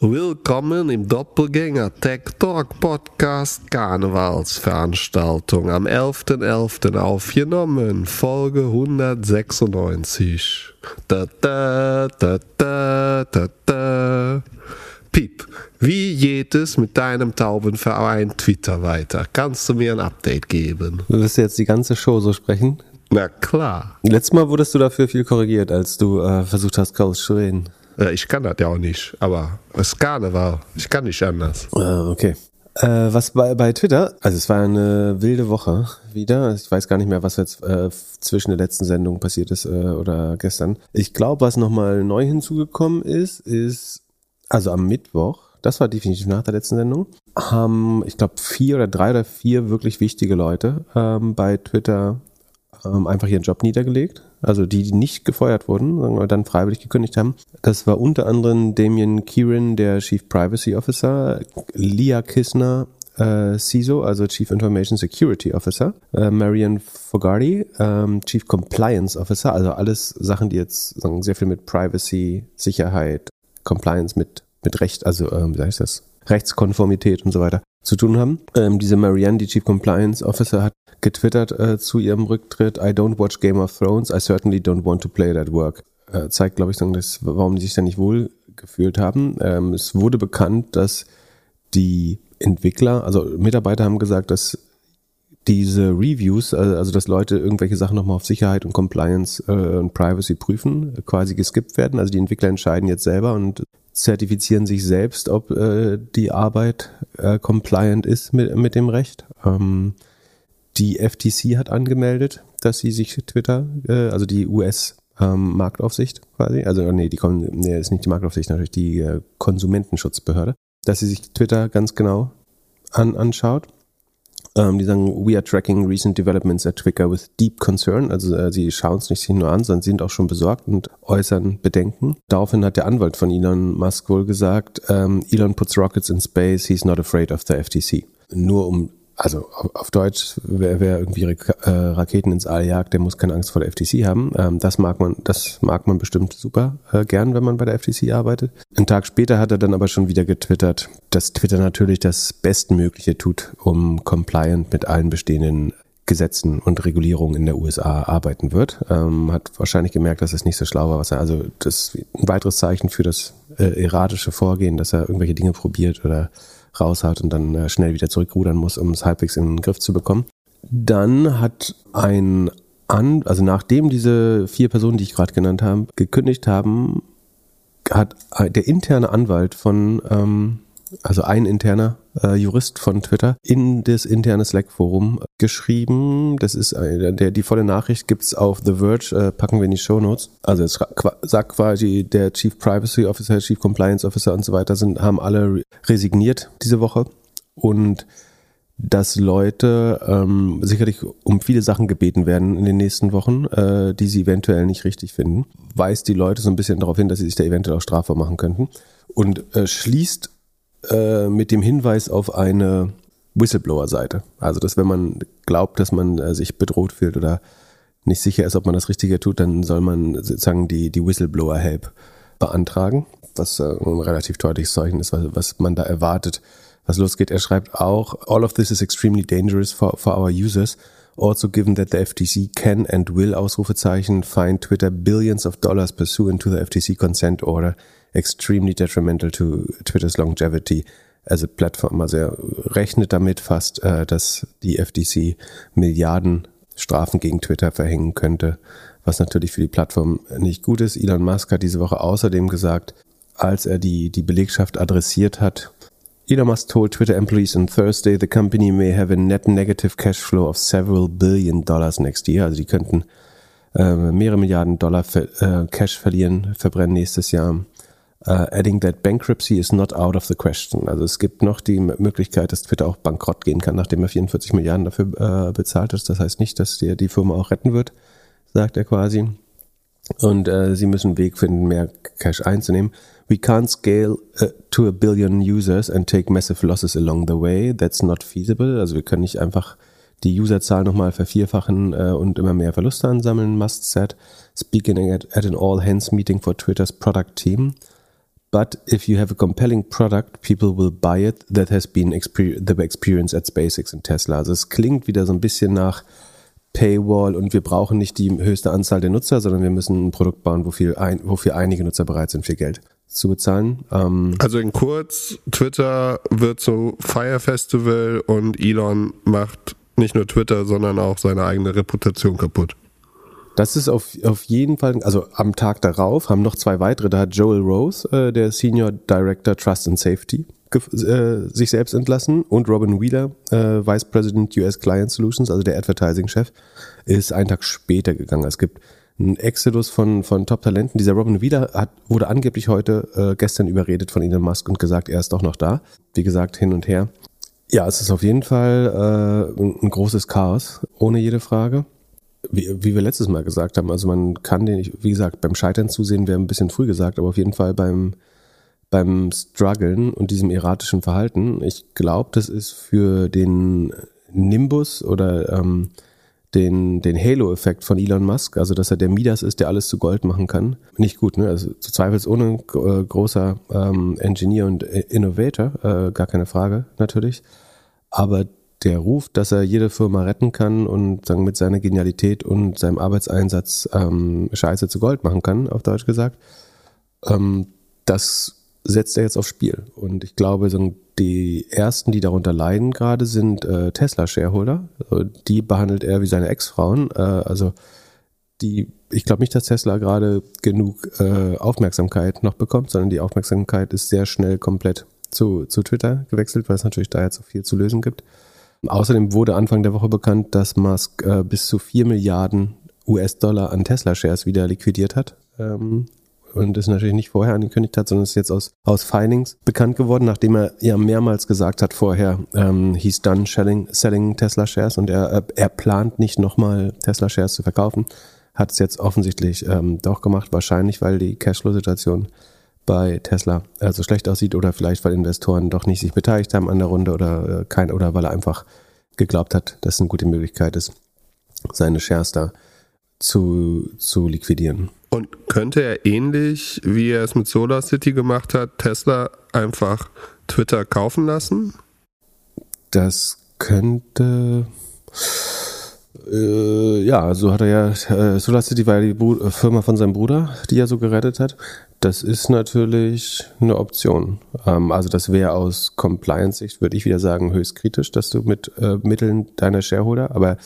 Willkommen im Doppelgänger Tech Talk Podcast Karnevalsveranstaltung am 11.11. .11. aufgenommen, Folge 196. Da, da, da, da, da, da. Piep, wie geht es mit deinem Taubenverein Twitter weiter? Kannst du mir ein Update geben? Willst du jetzt die ganze Show so sprechen? Na klar. Letztes Mal wurdest du dafür viel korrigiert, als du äh, versucht hast, Chaos zu reden. Ja, ich kann das ja auch nicht, aber es ist Karneval. Ich kann nicht anders. Äh, okay. Äh, was bei, bei Twitter, also es war eine wilde Woche wieder. Ich weiß gar nicht mehr, was jetzt äh, zwischen der letzten Sendung passiert ist äh, oder gestern. Ich glaube, was nochmal neu hinzugekommen ist, ist, also am Mittwoch, das war definitiv nach der letzten Sendung, haben, ich glaube, vier oder drei oder vier wirklich wichtige Leute ähm, bei Twitter ähm, einfach ihren Job niedergelegt also die, die nicht gefeuert wurden, sondern dann freiwillig gekündigt haben. Das war unter anderem Damien Kieran, der Chief Privacy Officer, Leah Kissner, äh, CISO, also Chief Information Security Officer, äh, Marian Fogarty, ähm, Chief Compliance Officer, also alles Sachen, die jetzt sagen, sehr viel mit Privacy, Sicherheit, Compliance mit, mit Recht, also ähm, wie heißt das? Rechtskonformität und so weiter zu tun haben. Ähm, diese Marianne, die Chief Compliance Officer, hat getwittert äh, zu ihrem Rücktritt, I don't watch Game of Thrones, I certainly don't want to play that work. Äh, zeigt, glaube ich, das, warum die sich da nicht wohl gefühlt haben. Ähm, es wurde bekannt, dass die Entwickler, also Mitarbeiter haben gesagt, dass diese Reviews, äh, also dass Leute irgendwelche Sachen nochmal auf Sicherheit und Compliance äh, und Privacy prüfen, quasi geskippt werden. Also die Entwickler entscheiden jetzt selber und zertifizieren sich selbst, ob äh, die Arbeit äh, compliant ist mit, mit dem Recht. Ähm, die FTC hat angemeldet, dass sie sich Twitter, äh, also die US ähm, Marktaufsicht quasi, also nee, die nee, ist nicht die Marktaufsicht, natürlich die äh, Konsumentenschutzbehörde, dass sie sich Twitter ganz genau an, anschaut. Ähm, die sagen, we are tracking recent developments at Twitter with deep concern. Also äh, sie schauen es nicht nur an, sondern sind auch schon besorgt und äußern Bedenken. Daraufhin hat der Anwalt von Elon Musk wohl gesagt, ähm, Elon puts rockets in space, he's not afraid of the FTC. Nur um also auf Deutsch, wer, wer irgendwie äh, Raketen ins All jagt, der muss keine Angst vor der FTC haben. Ähm, das mag man, das mag man bestimmt super äh, gern, wenn man bei der FTC arbeitet. Einen Tag später hat er dann aber schon wieder getwittert, dass Twitter natürlich das Bestmögliche tut, um compliant mit allen bestehenden Gesetzen und Regulierungen in der USA arbeiten wird. Ähm, hat wahrscheinlich gemerkt, dass es nicht so schlau war, was er, also das ein weiteres Zeichen für das äh, erratische Vorgehen, dass er irgendwelche Dinge probiert oder raushaut und dann äh, schnell wieder zurückrudern muss, um es halbwegs in den Griff zu bekommen. Dann hat ein an, also nachdem diese vier Personen, die ich gerade genannt habe, gekündigt haben, hat der interne Anwalt von ähm, also ein interner äh, Jurist von Twitter, in das interne Slack-Forum geschrieben. Das ist äh, der, die volle Nachricht gibt's auf The Verge, äh, packen wir in die Show Notes. Also es sagt quasi, der Chief Privacy Officer, Chief Compliance Officer und so weiter sind, haben alle resigniert diese Woche und dass Leute ähm, sicherlich um viele Sachen gebeten werden in den nächsten Wochen, äh, die sie eventuell nicht richtig finden. Weist die Leute so ein bisschen darauf hin, dass sie sich da eventuell auch strafbar machen könnten und äh, schließt äh, mit dem Hinweis auf eine Whistleblower-Seite. Also, dass wenn man glaubt, dass man äh, sich bedroht fühlt oder nicht sicher ist, ob man das Richtige tut, dann soll man sozusagen die, die Whistleblower-Help beantragen, was äh, ein relativ deutliches Zeichen ist, was, was man da erwartet, was losgeht. Er schreibt auch, all of this is extremely dangerous for, for our users. Also given that the FTC can and will Ausrufezeichen find Twitter billions of dollars pursuant to the FTC consent order extremely detrimental to Twitters longevity as a platform. Also er rechnet damit fast, äh, dass die FTC Milliarden Strafen gegen Twitter verhängen könnte, was natürlich für die Plattform nicht gut ist. Elon Musk hat diese Woche außerdem gesagt, als er die, die Belegschaft adressiert hat, Elon Musk told Twitter employees on Thursday the company may have a net negative cash flow of several billion dollars next year. Also die könnten äh, mehrere Milliarden Dollar äh, Cash verlieren, verbrennen nächstes Jahr. Uh, adding that bankruptcy is not out of the question. Also es gibt noch die Möglichkeit, dass Twitter auch bankrott gehen kann, nachdem er 44 Milliarden dafür äh, bezahlt ist. Das heißt nicht, dass dir die Firma auch retten wird, sagt er quasi. Und äh, sie müssen einen Weg finden, mehr Cash einzunehmen. We can't scale uh, to a billion users and take massive losses along the way. That's not feasible. Also wir können nicht einfach die Userzahl nochmal vervierfachen äh, und immer mehr Verluste ansammeln. Must said, speaking at, at an all-hands meeting for Twitters product team. But if you have a compelling product, people will buy it. That has been exper the experience at SpaceX und Tesla. Also es klingt wieder so ein bisschen nach Paywall und wir brauchen nicht die höchste Anzahl der Nutzer, sondern wir müssen ein Produkt bauen, wofür, ein, wofür einige Nutzer bereit sind, viel Geld zu bezahlen. Ähm also in kurz, Twitter wird so Fire Festival und Elon macht nicht nur Twitter, sondern auch seine eigene Reputation kaputt. Das ist auf, auf jeden Fall, also am Tag darauf haben noch zwei weitere, da hat Joel Rose, äh, der Senior Director Trust and Safety, äh, sich selbst entlassen und Robin Wheeler, äh, Vice President US Client Solutions, also der Advertising-Chef, ist einen Tag später gegangen. Es gibt einen Exodus von, von Top-Talenten. Dieser Robin Wheeler hat, wurde angeblich heute, äh, gestern überredet von Elon Musk und gesagt, er ist doch noch da. Wie gesagt, hin und her. Ja, es ist auf jeden Fall äh, ein großes Chaos, ohne jede Frage wie, wie wir letztes Mal gesagt haben, also man kann den, wie gesagt, beim Scheitern zusehen wäre ein bisschen früh gesagt, aber auf jeden Fall beim, beim Struggeln und diesem erratischen Verhalten, ich glaube, das ist für den Nimbus oder ähm, den, den Halo-Effekt von Elon Musk, also dass er der Midas ist, der alles zu Gold machen kann, nicht gut. Ne? Also zu zweifelsohne äh, großer ähm, Engineer und Innovator, äh, gar keine Frage natürlich. Aber der Ruf, dass er jede Firma retten kann und sagen, mit seiner Genialität und seinem Arbeitseinsatz ähm, Scheiße zu Gold machen kann, auf Deutsch gesagt, ähm, das setzt er jetzt aufs Spiel. Und ich glaube, so die ersten, die darunter leiden gerade, sind äh, Tesla-Shareholder. Die behandelt er wie seine Ex-Frauen. Äh, also die, ich glaube nicht, dass Tesla gerade genug äh, Aufmerksamkeit noch bekommt, sondern die Aufmerksamkeit ist sehr schnell komplett zu, zu Twitter gewechselt, weil es natürlich da jetzt so viel zu lösen gibt. Außerdem wurde Anfang der Woche bekannt, dass Musk äh, bis zu 4 Milliarden US-Dollar an Tesla-Shares wieder liquidiert hat. Ähm, und das natürlich nicht vorher angekündigt hat, sondern ist jetzt aus, aus Findings bekannt geworden, nachdem er ja mehrmals gesagt hat vorher, ähm, he's done selling, selling Tesla-Shares und er, äh, er plant nicht nochmal Tesla-Shares zu verkaufen. Hat es jetzt offensichtlich ähm, doch gemacht, wahrscheinlich, weil die Cashflow-Situation bei Tesla also schlecht aussieht oder vielleicht weil Investoren doch nicht sich beteiligt haben an der Runde oder äh, kein oder weil er einfach geglaubt hat, dass es eine gute Möglichkeit ist, seine Shares da zu, zu liquidieren. Und könnte er ähnlich, wie er es mit Solar City gemacht hat, Tesla einfach Twitter kaufen lassen? Das könnte. Äh, ja, so hat er ja. Äh, Solar City war ja die Bru Firma von seinem Bruder, die er so gerettet hat. Das ist natürlich eine Option. Ähm, also das wäre aus Compliance-Sicht, würde ich wieder sagen, höchst kritisch, dass du mit äh, Mitteln deiner Shareholder, aber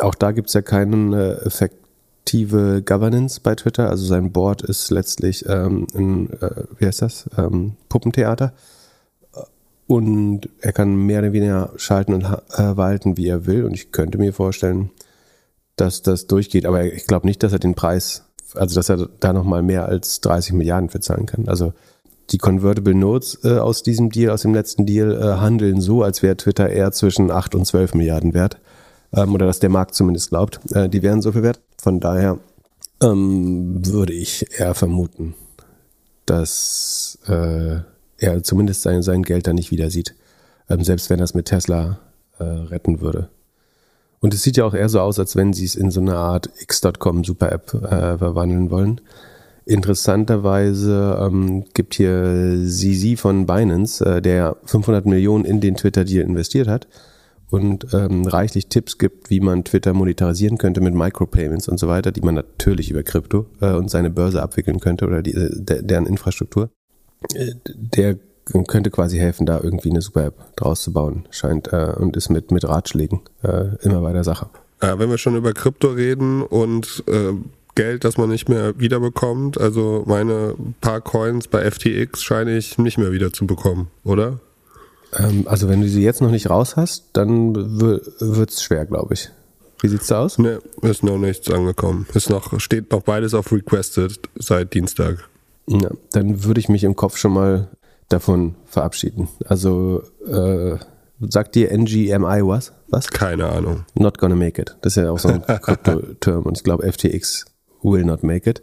auch da gibt es ja keinen äh, effektive Governance bei Twitter. Also sein Board ist letztlich ähm, ein, äh, wie heißt das, ähm, Puppentheater. Und er kann mehr oder weniger schalten und äh, walten, wie er will. Und ich könnte mir vorstellen, dass das durchgeht. Aber ich glaube nicht, dass er den Preis also dass er da nochmal mehr als 30 Milliarden für zahlen kann. Also die Convertible Notes äh, aus diesem Deal, aus dem letzten Deal, äh, handeln so, als wäre Twitter eher zwischen 8 und 12 Milliarden wert. Ähm, oder dass der Markt zumindest glaubt, äh, die wären so viel wert. Von daher ähm, würde ich eher vermuten, dass äh, er zumindest sein, sein Geld da nicht wieder sieht. Ähm, selbst wenn er es mit Tesla äh, retten würde. Und es sieht ja auch eher so aus, als wenn sie es in so eine Art X.com Super App äh, verwandeln wollen. Interessanterweise ähm, gibt hier Sisi von Binance, äh, der 500 Millionen in den Twitter-Deal investiert hat und ähm, reichlich Tipps gibt, wie man Twitter monetarisieren könnte mit Micropayments und so weiter, die man natürlich über Krypto äh, und seine Börse abwickeln könnte oder die, äh, de, deren Infrastruktur. Äh, der könnte quasi helfen, da irgendwie eine Super-App draus zu bauen, scheint, äh, und ist mit, mit Ratschlägen äh, immer bei der Sache. Ja, wenn wir schon über Krypto reden und äh, Geld, das man nicht mehr wiederbekommt, also meine paar Coins bei FTX scheine ich nicht mehr wieder zu bekommen, oder? Ähm, also wenn du sie jetzt noch nicht raus hast, dann wird es schwer, glaube ich. Wie sieht's da aus? Ne, ist noch nichts angekommen. Ist noch, steht noch beides auf Requested seit Dienstag. Ja, dann würde ich mich im Kopf schon mal davon verabschieden. Also äh, sagt dir NGMI was? Was? Keine Ahnung. Not gonna make it. Das ist ja auch so ein Krypto-Term und ich glaube FTX will not make it.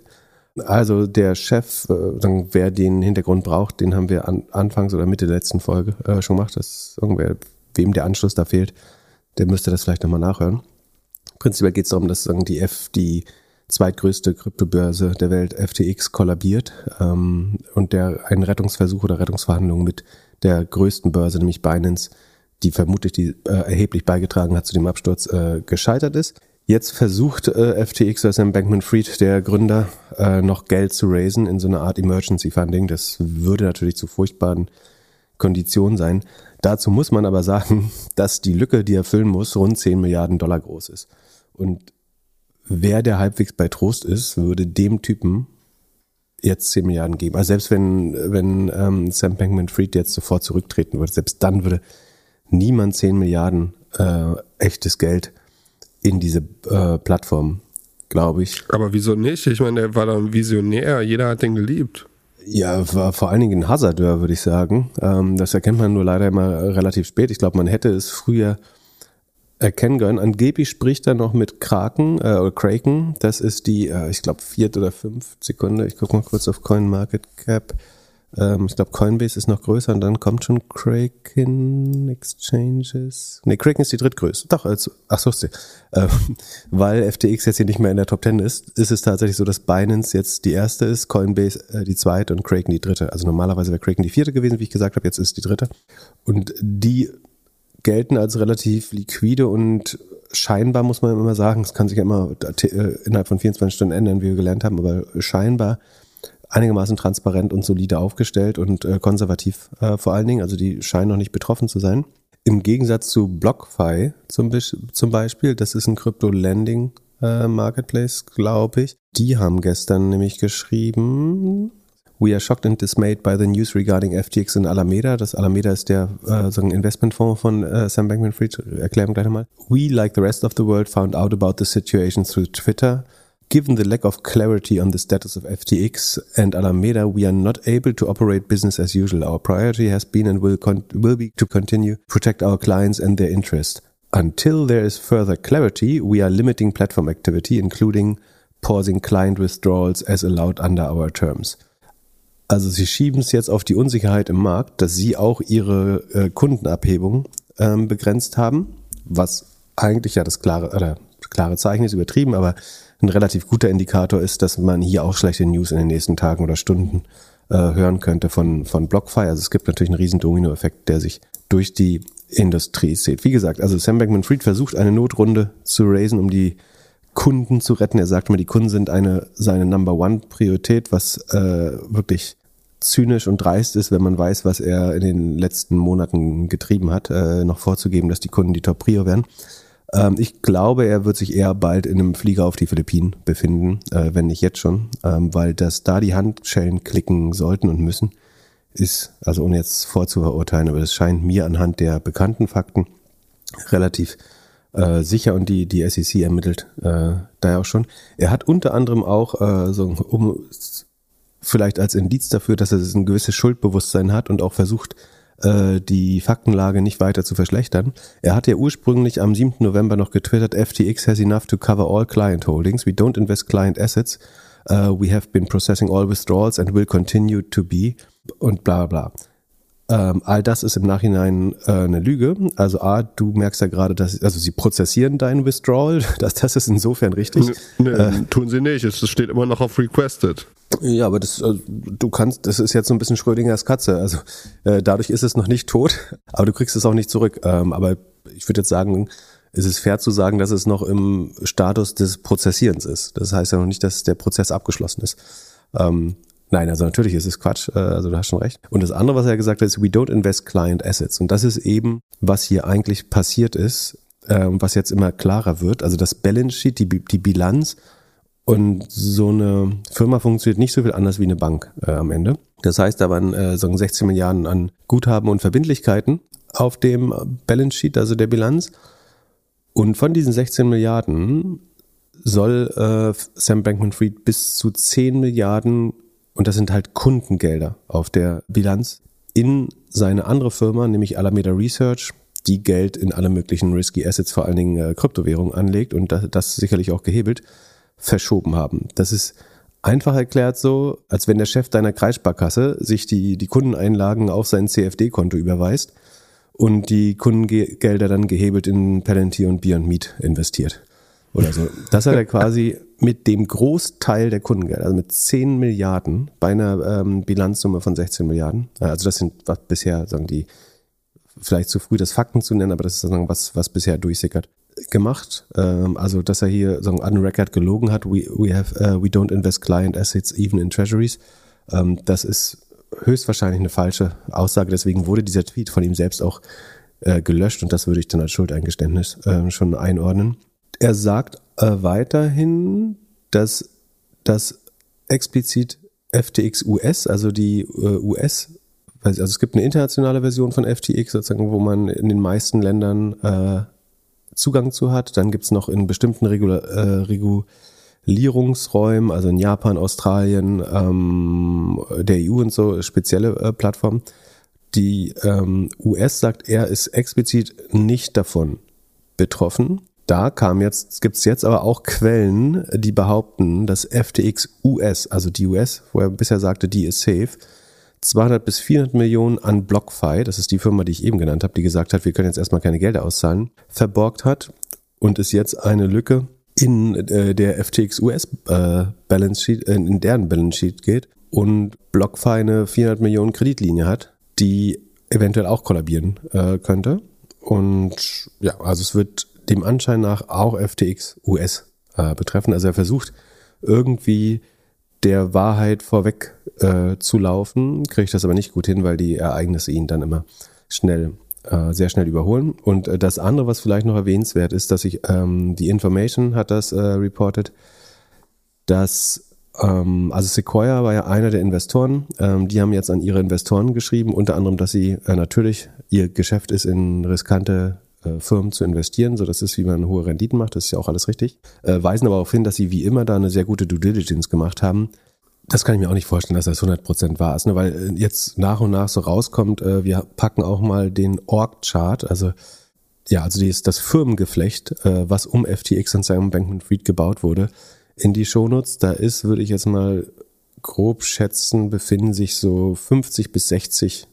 Also der Chef, äh, wer den Hintergrund braucht, den haben wir an, anfangs oder Mitte der letzten Folge äh, schon gemacht. Das ist irgendwer, wem der Anschluss da fehlt, der müsste das vielleicht nochmal nachhören. Prinzipiell geht es darum, dass sagen, die F, die zweitgrößte Kryptobörse der Welt, FTX, kollabiert ähm, und der ein Rettungsversuch oder Rettungsverhandlung mit der größten Börse, nämlich Binance, die vermutlich die äh, erheblich beigetragen hat zu dem Absturz, äh, gescheitert ist. Jetzt versucht äh, FTX, also Bankman Fried, der Gründer, äh, noch Geld zu raisen in so einer Art Emergency Funding. Das würde natürlich zu furchtbaren Konditionen sein. Dazu muss man aber sagen, dass die Lücke, die er füllen muss, rund 10 Milliarden Dollar groß ist. Und wer der halbwegs bei Trost ist, würde dem Typen jetzt 10 Milliarden geben. Also selbst wenn, wenn ähm, Sam Bankman Fried jetzt sofort zurücktreten würde, selbst dann würde niemand 10 Milliarden äh, echtes Geld in diese äh, Plattform, glaube ich. Aber wieso nicht? Ich meine, der war doch ein Visionär, jeder hat den geliebt. Ja, war vor allen Dingen ein Hazardeur, würde ich sagen. Ähm, das erkennt man nur leider immer relativ spät. Ich glaube, man hätte es früher erkennen können. Angeblich spricht er noch mit Kraken äh, oder Kraken. Das ist die, äh, ich glaube, vierte oder fünf Sekunde. Ich gucke mal kurz auf CoinMarketCap. Ähm, ich glaube, Coinbase ist noch größer und dann kommt schon Kraken Exchanges. Nee, Kraken ist die drittgrößte. Doch, also, ach so, ähm, weil FTX jetzt hier nicht mehr in der Top 10 ist, ist es tatsächlich so, dass Binance jetzt die erste ist, Coinbase äh, die zweite und Kraken die dritte. Also normalerweise wäre Kraken die vierte gewesen, wie ich gesagt habe, jetzt ist die dritte. Und die gelten als relativ liquide und scheinbar muss man immer sagen, es kann sich ja immer äh, innerhalb von 24 Stunden ändern, wie wir gelernt haben, aber scheinbar einigermaßen transparent und solide aufgestellt und äh, konservativ äh, vor allen Dingen. Also die scheinen noch nicht betroffen zu sein. Im Gegensatz zu BlockFi zum, zum Beispiel, das ist ein Crypto-Lending äh, glaube ich. Die haben gestern nämlich geschrieben, We are shocked and dismayed by the news regarding FTX in Alameda. Das Alameda ist der äh, so ein Investmentfonds von äh, Sam Bankman-Fried. Erklären gleich nochmal. We, like the rest of the world, found out about the situation through Twitter. Given the lack of clarity on the status of FTX and Alameda, we are not able to operate business as usual. Our priority has been and will, will be to continue protect our clients and their interest. Until there is further clarity, we are limiting platform activity, including pausing client withdrawals as allowed under our terms. Also sie schieben es jetzt auf die Unsicherheit im Markt, dass sie auch ihre äh, Kundenabhebung ähm, begrenzt haben, was eigentlich ja das klare, oder klare Zeichen ist übertrieben, aber ein relativ guter Indikator ist, dass man hier auch schlechte News in den nächsten Tagen oder Stunden äh, hören könnte von, von BlockFi. Also es gibt natürlich einen riesen Dominoeffekt, der sich durch die Industrie zieht. Wie gesagt, also Sam Bankman-Fried versucht eine Notrunde zu raisen, um die Kunden zu retten. Er sagt immer, die Kunden sind eine seine Number One Priorität, was äh, wirklich zynisch und dreist ist, wenn man weiß, was er in den letzten Monaten getrieben hat, äh, noch vorzugeben, dass die Kunden die Top Prio werden. Ähm, ich glaube, er wird sich eher bald in einem Flieger auf die Philippinen befinden, äh, wenn nicht jetzt schon, ähm, weil dass da die Handschellen klicken sollten und müssen, ist, also ohne jetzt vorzuverurteilen, aber es scheint mir anhand der bekannten Fakten relativ äh, sicher und die, die SEC ermittelt äh, daher auch schon. Er hat unter anderem auch äh, so um vielleicht als Indiz dafür, dass er ein gewisses Schuldbewusstsein hat und auch versucht, äh, die Faktenlage nicht weiter zu verschlechtern. Er hat ja ursprünglich am 7. November noch getwittert, FTX has enough to cover all client holdings. We don't invest client assets. Uh, we have been processing all withdrawals and will continue to be und bla bla bla. Ähm, all das ist im Nachhinein äh, eine Lüge. Also A, du merkst ja gerade, dass also sie prozessieren deinen Withdrawal. Das, das ist insofern richtig. Nee, äh, tun sie nicht. Es steht immer noch auf Requested. Ja, aber das, also, du kannst, das ist jetzt so ein bisschen Schrödingers Katze. Also äh, dadurch ist es noch nicht tot, aber du kriegst es auch nicht zurück. Ähm, aber ich würde jetzt sagen, es ist fair zu sagen, dass es noch im Status des Prozessierens ist. Das heißt ja noch nicht, dass der Prozess abgeschlossen ist. Ähm, nein, also natürlich ist es Quatsch. Äh, also du hast schon recht. Und das andere, was er gesagt hat, ist, we don't invest client assets. Und das ist eben, was hier eigentlich passiert ist, äh, was jetzt immer klarer wird. Also das Balance Sheet, die, die Bilanz und so eine Firma funktioniert nicht so viel anders wie eine Bank äh, am Ende. Das heißt, da waren äh, so 16 Milliarden an Guthaben und Verbindlichkeiten auf dem Balance Sheet, also der Bilanz. Und von diesen 16 Milliarden soll äh, Sam Bankman-Fried bis zu 10 Milliarden, und das sind halt Kundengelder auf der Bilanz, in seine andere Firma, nämlich Alameda Research, die Geld in alle möglichen risky Assets, vor allen Dingen äh, Kryptowährungen anlegt und das, das sicherlich auch gehebelt verschoben haben. Das ist einfach erklärt so, als wenn der Chef deiner Kreissparkasse sich die, die Kundeneinlagen auf sein CFD-Konto überweist und die Kundengelder dann gehebelt in Palantir und Beyond Meat investiert. Oder so. Das hat er quasi mit dem Großteil der Kundengeld, also mit 10 Milliarden bei einer ähm, Bilanzsumme von 16 Milliarden. Äh, also das sind was bisher sagen die vielleicht zu früh das Fakten zu nennen, aber das ist sozusagen was was bisher durchsickert gemacht. Ähm, also dass er hier sagen on record gelogen hat. We we have uh, we don't invest client assets even in treasuries. Ähm, das ist höchstwahrscheinlich eine falsche Aussage. Deswegen wurde dieser Tweet von ihm selbst auch äh, gelöscht und das würde ich dann als Schuldeingeständnis äh, schon einordnen. Er sagt äh, weiterhin, dass das explizit FTX US, also die äh, US, also es gibt eine internationale Version von FTX, sozusagen, wo man in den meisten Ländern äh, Zugang zu hat. Dann gibt's noch in bestimmten Regula äh, Regulierungsräumen, also in Japan, Australien, ähm, der EU und so, spezielle äh, Plattformen. Die ähm, US sagt, er ist explizit nicht davon betroffen. Da kam jetzt, gibt's jetzt aber auch Quellen, die behaupten, dass FTX US, also die US, wo er bisher sagte, die ist safe, 200 bis 400 Millionen an BlockFi, das ist die Firma, die ich eben genannt habe, die gesagt hat, wir können jetzt erstmal keine Gelder auszahlen, verborgt hat und es jetzt eine Lücke in äh, der FTX US äh, Balance Sheet, äh, in deren Balance Sheet geht und BlockFi eine 400 Millionen Kreditlinie hat, die eventuell auch kollabieren äh, könnte. Und ja, also es wird dem Anschein nach auch FTX US äh, betreffen. Also er versucht irgendwie der Wahrheit vorweg äh, zu laufen, kriegt das aber nicht gut hin, weil die Ereignisse ihn dann immer schnell, äh, sehr schnell überholen. Und äh, das andere, was vielleicht noch erwähnenswert ist, dass ich, ähm, die Information hat das äh, reported, dass ähm, also Sequoia war ja einer der Investoren. Ähm, die haben jetzt an ihre Investoren geschrieben, unter anderem, dass sie äh, natürlich ihr Geschäft ist, in riskante äh, Firmen zu investieren. So, das ist, wie man hohe Renditen macht. Das ist ja auch alles richtig. Äh, weisen aber auch hin, dass sie wie immer da eine sehr gute Due Diligence gemacht haben. Das kann ich mir auch nicht vorstellen, dass das 100% wahr ist, ne? weil äh, jetzt nach und nach so rauskommt, äh, wir packen auch mal den Org-Chart, also ja, also die ist das Firmengeflecht, äh, was um FTX und Simon Bankman-Fried gebaut wurde, in die Shownotes. Da ist, würde ich jetzt mal grob schätzen, befinden sich so 50 bis 60,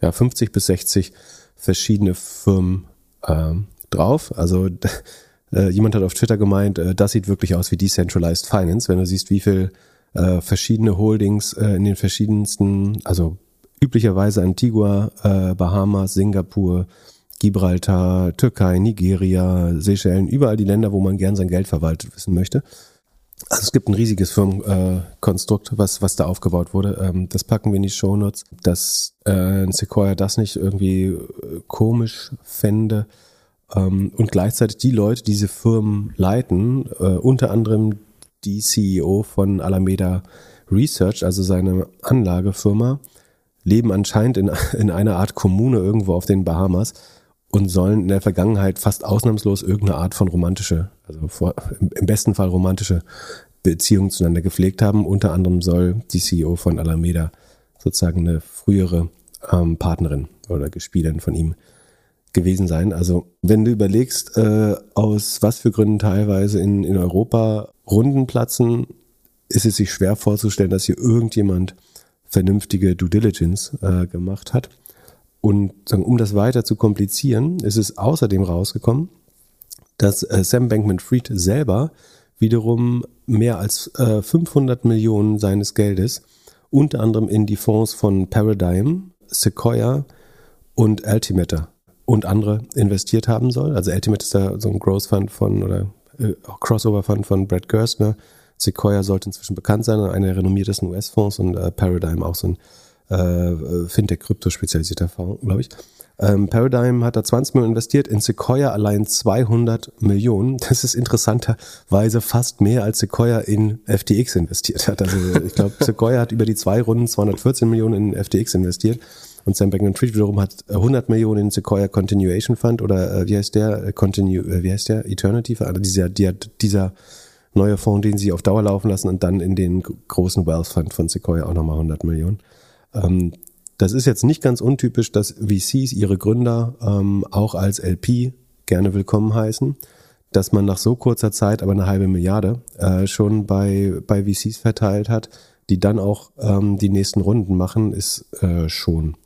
ja, 50 bis 60 verschiedene Firmen ähm, drauf. Also äh, jemand hat auf Twitter gemeint, äh, das sieht wirklich aus wie Decentralized Finance, wenn du siehst, wie viel äh, verschiedene Holdings äh, in den verschiedensten, also üblicherweise Antigua, äh, Bahamas, Singapur, Gibraltar, Türkei, Nigeria, Seychellen, überall die Länder, wo man gern sein Geld verwaltet wissen möchte. Also es gibt ein riesiges Firmenkonstrukt, äh, was, was da aufgebaut wurde. Ähm, das packen wir in die Shownotes, dass äh, ein Sequoia das nicht irgendwie äh, komisch fände. Ähm, und gleichzeitig die Leute, die diese Firmen leiten, äh, unter anderem die CEO von Alameda Research, also seine Anlagefirma, leben anscheinend in, in einer Art Kommune irgendwo auf den Bahamas und sollen in der Vergangenheit fast ausnahmslos irgendeine Art von romantische, also vor, im besten Fall romantische Beziehungen zueinander gepflegt haben. Unter anderem soll die CEO von Alameda sozusagen eine frühere ähm, Partnerin oder Gespielerin von ihm gewesen sein. Also wenn du überlegst, äh, aus was für Gründen teilweise in, in Europa Runden platzen, ist es sich schwer vorzustellen, dass hier irgendjemand vernünftige Due Diligence äh, gemacht hat. Und sagen, um das weiter zu komplizieren, ist es außerdem rausgekommen, dass äh, Sam Bankman-Fried selber wiederum mehr als äh, 500 Millionen seines Geldes unter anderem in die Fonds von Paradigm, Sequoia und Altimeter und andere investiert haben soll. Also Altimeter ist da so ein Growth Fund von oder äh, Crossover Fund von Brad Gerstner. Sequoia sollte inzwischen bekannt sein, einer der renommiertesten US-Fonds und äh, Paradigm auch so ein äh, Fintech-Krypto-spezialisierter Fonds, glaube ich. Ähm, Paradigm hat da 20 Millionen investiert, in Sequoia allein 200 Millionen. Das ist interessanterweise fast mehr als Sequoia in FTX investiert hat. Also ich glaube, Sequoia hat über die zwei Runden 214 Millionen in FTX investiert. Und Sam Bankman-Fried wiederum hat 100 Millionen in Sequoia Continuation Fund oder äh, wie heißt der? Äh, Continue, äh, wie heißt der? Eternity Fund? Also dieser, der, dieser neue Fonds, den sie auf Dauer laufen lassen und dann in den großen Wealth Fund von Sequoia auch nochmal 100 Millionen. Ähm, das ist jetzt nicht ganz untypisch, dass VCs ihre Gründer ähm, auch als LP gerne willkommen heißen. Dass man nach so kurzer Zeit aber eine halbe Milliarde äh, schon bei, bei VCs verteilt hat, die dann auch ähm, die nächsten Runden machen, ist äh, schon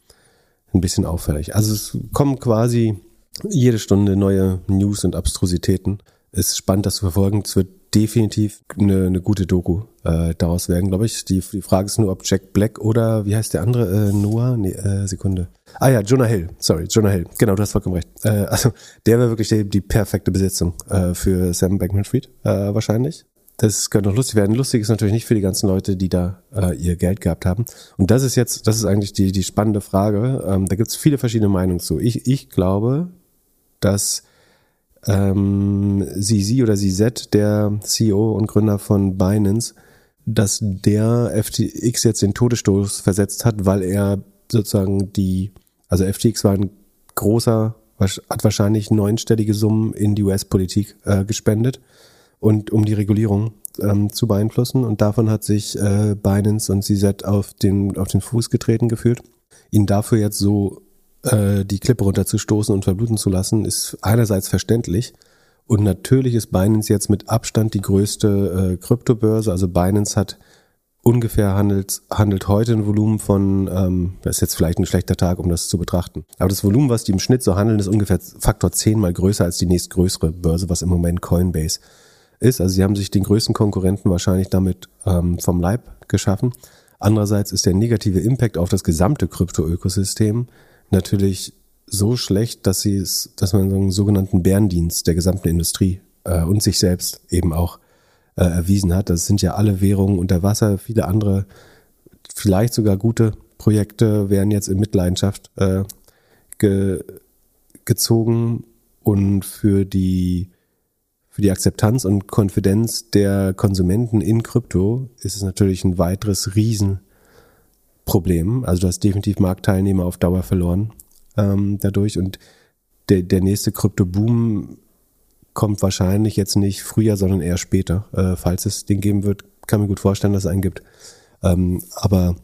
ein bisschen auffällig. Also es kommen quasi jede Stunde neue News und Abstrusitäten. Es ist spannend, das zu verfolgen. Es wird definitiv eine, eine gute Doku äh, daraus werden, glaube ich. Die, die Frage ist nur, ob Jack Black oder wie heißt der andere? Äh, Noah? Nee, äh, Sekunde. Ah ja, Jonah Hill. Sorry, Jonah Hill. Genau, du hast vollkommen recht. Äh, also der wäre wirklich die, die perfekte Besetzung äh, für Sam Bankman-Fried äh, wahrscheinlich. Das könnte noch lustig werden. Lustig ist natürlich nicht für die ganzen Leute, die da äh, ihr Geld gehabt haben. Und das ist jetzt, das ist eigentlich die, die spannende Frage. Ähm, da gibt es viele verschiedene Meinungen zu. Ich, ich glaube, dass ähm, CZ oder CZ, der CEO und Gründer von Binance, dass der FTX jetzt den Todesstoß versetzt hat, weil er sozusagen die, also FTX war ein großer, hat wahrscheinlich neunstellige Summen in die US-Politik äh, gespendet und um die Regulierung ähm, zu beeinflussen. Und davon hat sich äh, Binance und CZ auf den, auf den Fuß getreten gefühlt. Ihn dafür jetzt so äh, die Klippe runterzustoßen und verbluten zu lassen, ist einerseits verständlich. Und natürlich ist Binance jetzt mit Abstand die größte äh, Kryptobörse. Also Binance hat ungefähr handelt, handelt heute ein Volumen von, ähm, das ist jetzt vielleicht ein schlechter Tag, um das zu betrachten. Aber das Volumen, was die im Schnitt so handeln, ist ungefähr Faktor zehnmal größer als die nächstgrößere Börse, was im Moment Coinbase ist. Also sie haben sich den größten Konkurrenten wahrscheinlich damit ähm, vom Leib geschaffen. Andererseits ist der negative Impact auf das gesamte Krypto-Ökosystem natürlich so schlecht, dass sie es, dass man so einen sogenannten Bärendienst der gesamten Industrie äh, und sich selbst eben auch äh, erwiesen hat. Das sind ja alle Währungen unter Wasser, viele andere, vielleicht sogar gute Projekte werden jetzt in Mitleidenschaft äh, ge, gezogen und für die für die Akzeptanz und Konfidenz der Konsumenten in Krypto ist es natürlich ein weiteres Riesenproblem. Also du hast definitiv Marktteilnehmer auf Dauer verloren ähm, dadurch und der, der nächste Krypto-Boom kommt wahrscheinlich jetzt nicht früher, sondern eher später. Äh, falls es den geben wird, kann mir gut vorstellen, dass es einen gibt. Ähm, aber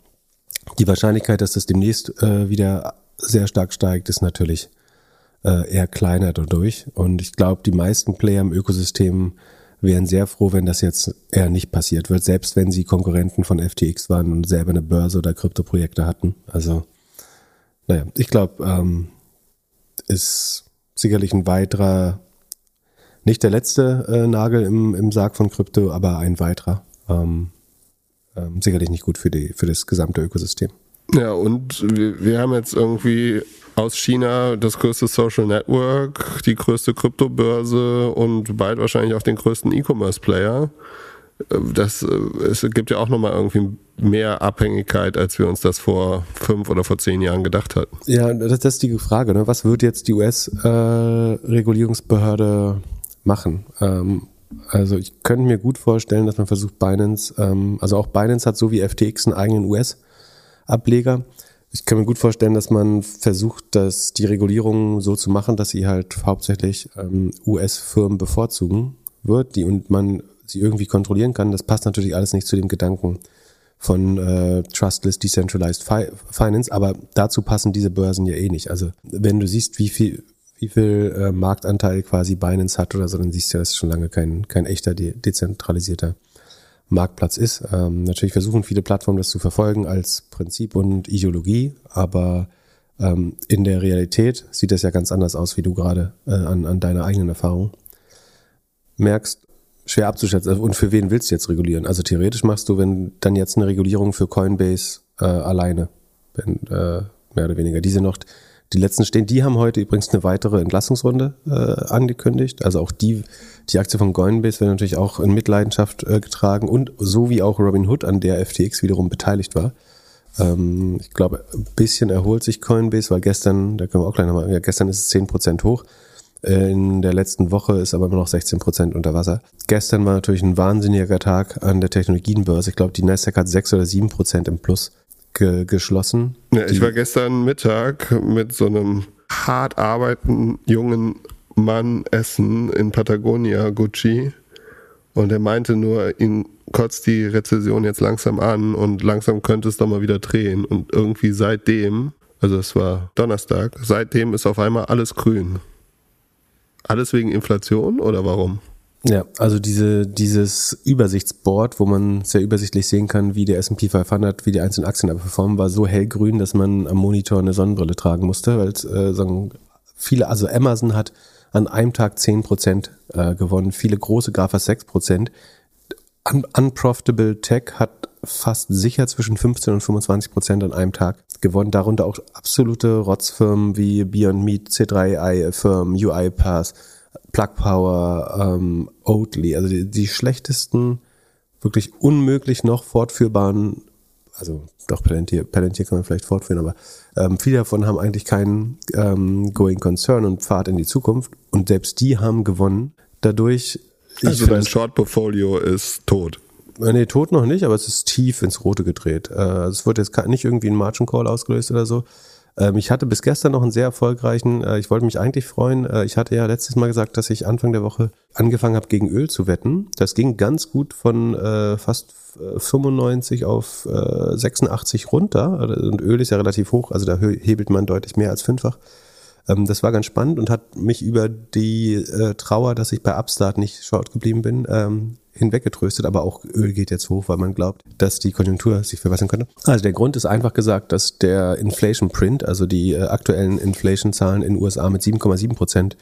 die Wahrscheinlichkeit, dass das demnächst äh, wieder sehr stark steigt, ist natürlich äh, eher kleiner dadurch. Und ich glaube, die meisten Player im Ökosystem wären sehr froh, wenn das jetzt eher nicht passiert wird, selbst wenn sie Konkurrenten von FTX waren und selber eine Börse oder Kryptoprojekte hatten. Also, naja, ich glaube, ähm, ist sicherlich ein weiterer, nicht der letzte äh, Nagel im, im Sarg von Krypto, aber ein weiterer. Ähm, ähm, sicherlich nicht gut für, die, für das gesamte Ökosystem. Ja, und wir, wir haben jetzt irgendwie aus China das größte Social Network, die größte Kryptobörse und bald wahrscheinlich auch den größten E-Commerce-Player. Das, es gibt ja auch nochmal irgendwie mehr Abhängigkeit, als wir uns das vor fünf oder vor zehn Jahren gedacht hatten. Ja, das, ist die Frage. Ne? Was wird jetzt die US-Regulierungsbehörde äh, machen? Ähm, also ich könnte mir gut vorstellen, dass man versucht, Binance, ähm, also auch Binance hat so wie FTX einen eigenen US-Ableger ich kann mir gut vorstellen, dass man versucht, dass die Regulierung so zu machen, dass sie halt hauptsächlich ähm, US-Firmen bevorzugen wird, die und man sie irgendwie kontrollieren kann. Das passt natürlich alles nicht zu dem Gedanken von äh, Trustless Decentralized Fi Finance, aber dazu passen diese Börsen ja eh nicht. Also wenn du siehst, wie viel wie viel äh, Marktanteil quasi Binance hat oder so, dann siehst du, das ist schon lange kein, kein echter de dezentralisierter Marktplatz ist. Ähm, natürlich versuchen viele Plattformen das zu verfolgen als Prinzip und Ideologie, aber ähm, in der Realität sieht das ja ganz anders aus, wie du gerade äh, an, an deiner eigenen Erfahrung merkst. Schwer abzuschätzen. Und für wen willst du jetzt regulieren? Also theoretisch machst du, wenn dann jetzt eine Regulierung für Coinbase äh, alleine, wenn, äh, mehr oder weniger. Diese noch die letzten stehen. Die haben heute übrigens eine weitere Entlassungsrunde äh, angekündigt. Also auch die, die Aktie von Coinbase wird natürlich auch in Mitleidenschaft äh, getragen und so wie auch Robinhood, an der FTX wiederum beteiligt war. Ähm, ich glaube, ein bisschen erholt sich Coinbase, weil gestern, da können wir auch gleich nochmal, ja, gestern ist es zehn Prozent hoch. In der letzten Woche ist aber immer noch 16 Prozent unter Wasser. Gestern war natürlich ein wahnsinniger Tag an der Technologienbörse. Ich glaube, die Nasdaq hat sechs oder sieben Prozent im Plus ge geschlossen. Ja, ich war gestern Mittag mit so einem hart arbeitenden jungen Mann essen in Patagonia, Gucci. Und er meinte nur, ihn kotzt die Rezession jetzt langsam an und langsam könnte es doch mal wieder drehen. Und irgendwie seitdem, also es war Donnerstag, seitdem ist auf einmal alles grün. Alles wegen Inflation oder warum? Ja, also diese, dieses Übersichtsboard, wo man sehr übersichtlich sehen kann, wie der S&P 500, wie die einzelnen Aktien aber performen, war so hellgrün, dass man am Monitor eine Sonnenbrille tragen musste, weil äh, viele, also Amazon hat an einem Tag 10 Prozent äh, gewonnen, viele große gar fast 6 Prozent. Un Unprofitable Tech hat fast sicher zwischen 15 und 25 Prozent an einem Tag gewonnen, darunter auch absolute Rotzfirmen wie Beyond Meat, C3AI Firmen, UiPath, Plug Power, ähm, Oatly, also die, die schlechtesten, wirklich unmöglich noch fortführbaren, also doch Palantir, Palantir kann man vielleicht fortführen, aber ähm, viele davon haben eigentlich keinen ähm, Going Concern und Pfad in die Zukunft und selbst die haben gewonnen. Dadurch. Also dein Short-Portfolio ist tot. Äh, nee, tot noch nicht, aber es ist tief ins Rote gedreht. Äh, es wird jetzt nicht irgendwie ein Margin Call ausgelöst oder so. Ähm, ich hatte bis gestern noch einen sehr erfolgreichen, äh, ich wollte mich eigentlich freuen, äh, ich hatte ja letztes Mal gesagt, dass ich Anfang der Woche angefangen habe, gegen Öl zu wetten. Das ging ganz gut von äh, fast 95 auf 86 runter. Und Öl ist ja relativ hoch, also da hebelt man deutlich mehr als fünffach. Ähm, das war ganz spannend und hat mich über die Trauer, dass ich bei Upstart nicht short geblieben bin, ähm, hinweggetröstet, aber auch Öl geht jetzt hoch, weil man glaubt, dass die Konjunktur sich verbessern könnte. Also der Grund ist einfach gesagt, dass der Inflation Print, also die äh, aktuellen Inflation-Zahlen in den USA mit 7,7 Prozent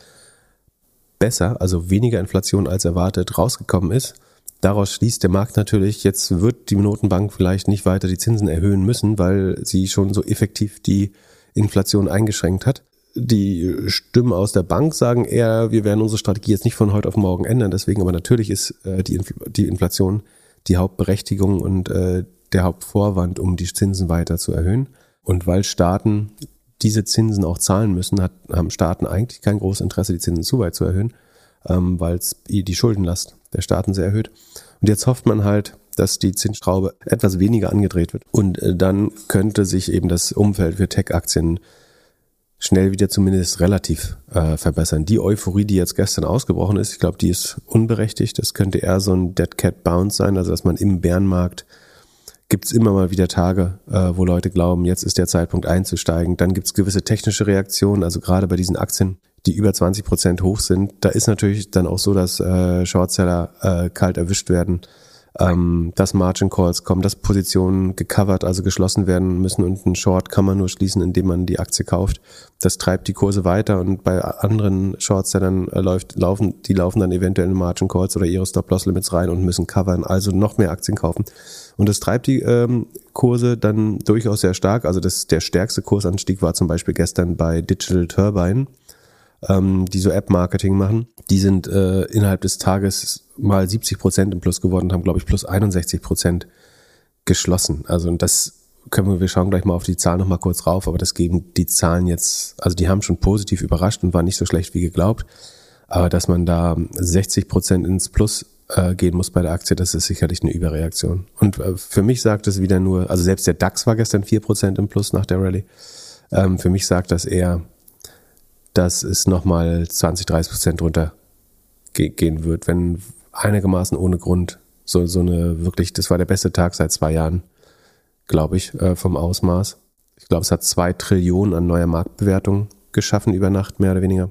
besser, also weniger Inflation als erwartet, rausgekommen ist. Daraus schließt der Markt natürlich, jetzt wird die Notenbank vielleicht nicht weiter die Zinsen erhöhen müssen, weil sie schon so effektiv die Inflation eingeschränkt hat die Stimmen aus der Bank sagen eher, wir werden unsere Strategie jetzt nicht von heute auf morgen ändern. Deswegen, aber natürlich ist äh, die, Infl die Inflation die Hauptberechtigung und äh, der Hauptvorwand, um die Zinsen weiter zu erhöhen. Und weil Staaten diese Zinsen auch zahlen müssen, hat, haben Staaten eigentlich kein großes Interesse, die Zinsen zu weit zu erhöhen, ähm, weil es die Schuldenlast der Staaten sehr erhöht. Und jetzt hofft man halt, dass die Zinsschraube etwas weniger angedreht wird. Und äh, dann könnte sich eben das Umfeld für Tech-Aktien schnell wieder zumindest relativ äh, verbessern. Die Euphorie, die jetzt gestern ausgebrochen ist, ich glaube, die ist unberechtigt. Das könnte eher so ein Dead Cat Bounce sein, also dass man im Bärenmarkt gibt es immer mal wieder Tage, äh, wo Leute glauben, jetzt ist der Zeitpunkt einzusteigen. Dann gibt es gewisse technische Reaktionen, also gerade bei diesen Aktien, die über 20 Prozent hoch sind. Da ist natürlich dann auch so, dass äh, Shortseller äh, kalt erwischt werden ähm, dass Margin Calls kommen, dass Positionen gecovert, also geschlossen werden müssen und ein Short kann man nur schließen, indem man die Aktie kauft. Das treibt die Kurse weiter und bei anderen Shorts, der dann äh, läuft, laufen, die laufen dann eventuell in Margin Calls oder ihre Stop-Loss-Limits rein und müssen covern, also noch mehr Aktien kaufen. Und das treibt die ähm, Kurse dann durchaus sehr stark. Also das, der stärkste Kursanstieg war zum Beispiel gestern bei Digital Turbine ähm, die so App-Marketing machen, die sind äh, innerhalb des Tages mal 70 Prozent im Plus geworden und haben, glaube ich, plus 61 Prozent geschlossen. Also und das können wir, wir schauen gleich mal auf die Zahlen nochmal kurz rauf, aber das geben die Zahlen jetzt, also die haben schon positiv überrascht und waren nicht so schlecht wie geglaubt. Aber dass man da 60 Prozent ins Plus äh, gehen muss bei der Aktie, das ist sicherlich eine Überreaktion. Und äh, für mich sagt es wieder nur, also selbst der DAX war gestern 4 Prozent im Plus nach der Rallye. Ähm, für mich sagt das eher, dass es nochmal 20, 30 Prozent runter gehen wird, wenn einigermaßen ohne Grund so, so eine wirklich, das war der beste Tag seit zwei Jahren, glaube ich, äh, vom Ausmaß. Ich glaube, es hat zwei Trillionen an neuer Marktbewertung geschaffen über Nacht, mehr oder weniger.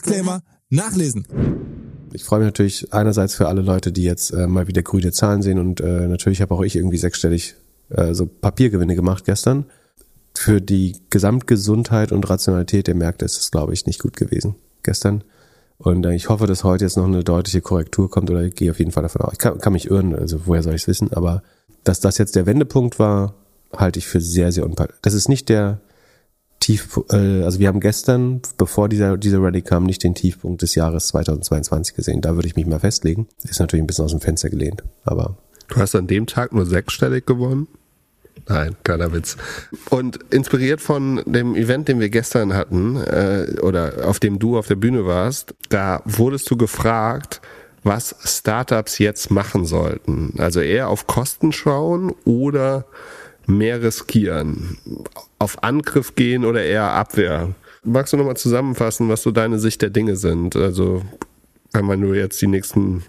Disclaimer nachlesen. Ich freue mich natürlich einerseits für alle Leute, die jetzt äh, mal wieder grüne Zahlen sehen und äh, natürlich habe auch ich irgendwie sechsstellig äh, so Papiergewinne gemacht gestern. Für die Gesamtgesundheit und Rationalität der Märkte ist es, glaube ich, nicht gut gewesen gestern. Und äh, ich hoffe, dass heute jetzt noch eine deutliche Korrektur kommt oder ich gehe auf jeden Fall davon aus. Ich kann, kann mich irren, also woher soll ich es wissen, aber dass das jetzt der Wendepunkt war, halte ich für sehr, sehr unpassend. Das ist nicht der Tief, äh, also wir haben gestern, bevor dieser, dieser Rallye kam, nicht den Tiefpunkt des Jahres 2022 gesehen. Da würde ich mich mal festlegen. Ist natürlich ein bisschen aus dem Fenster gelehnt, aber. Du hast an dem Tag nur sechsstellig gewonnen? Nein, kleiner Witz. Und inspiriert von dem Event, den wir gestern hatten, äh, oder auf dem du auf der Bühne warst, da wurdest du gefragt, was Startups jetzt machen sollten. Also eher auf Kosten schauen oder mehr riskieren? Auf Angriff gehen oder eher Abwehr? Magst du nochmal zusammenfassen, was so deine Sicht der Dinge sind? Also, wenn du jetzt die nächsten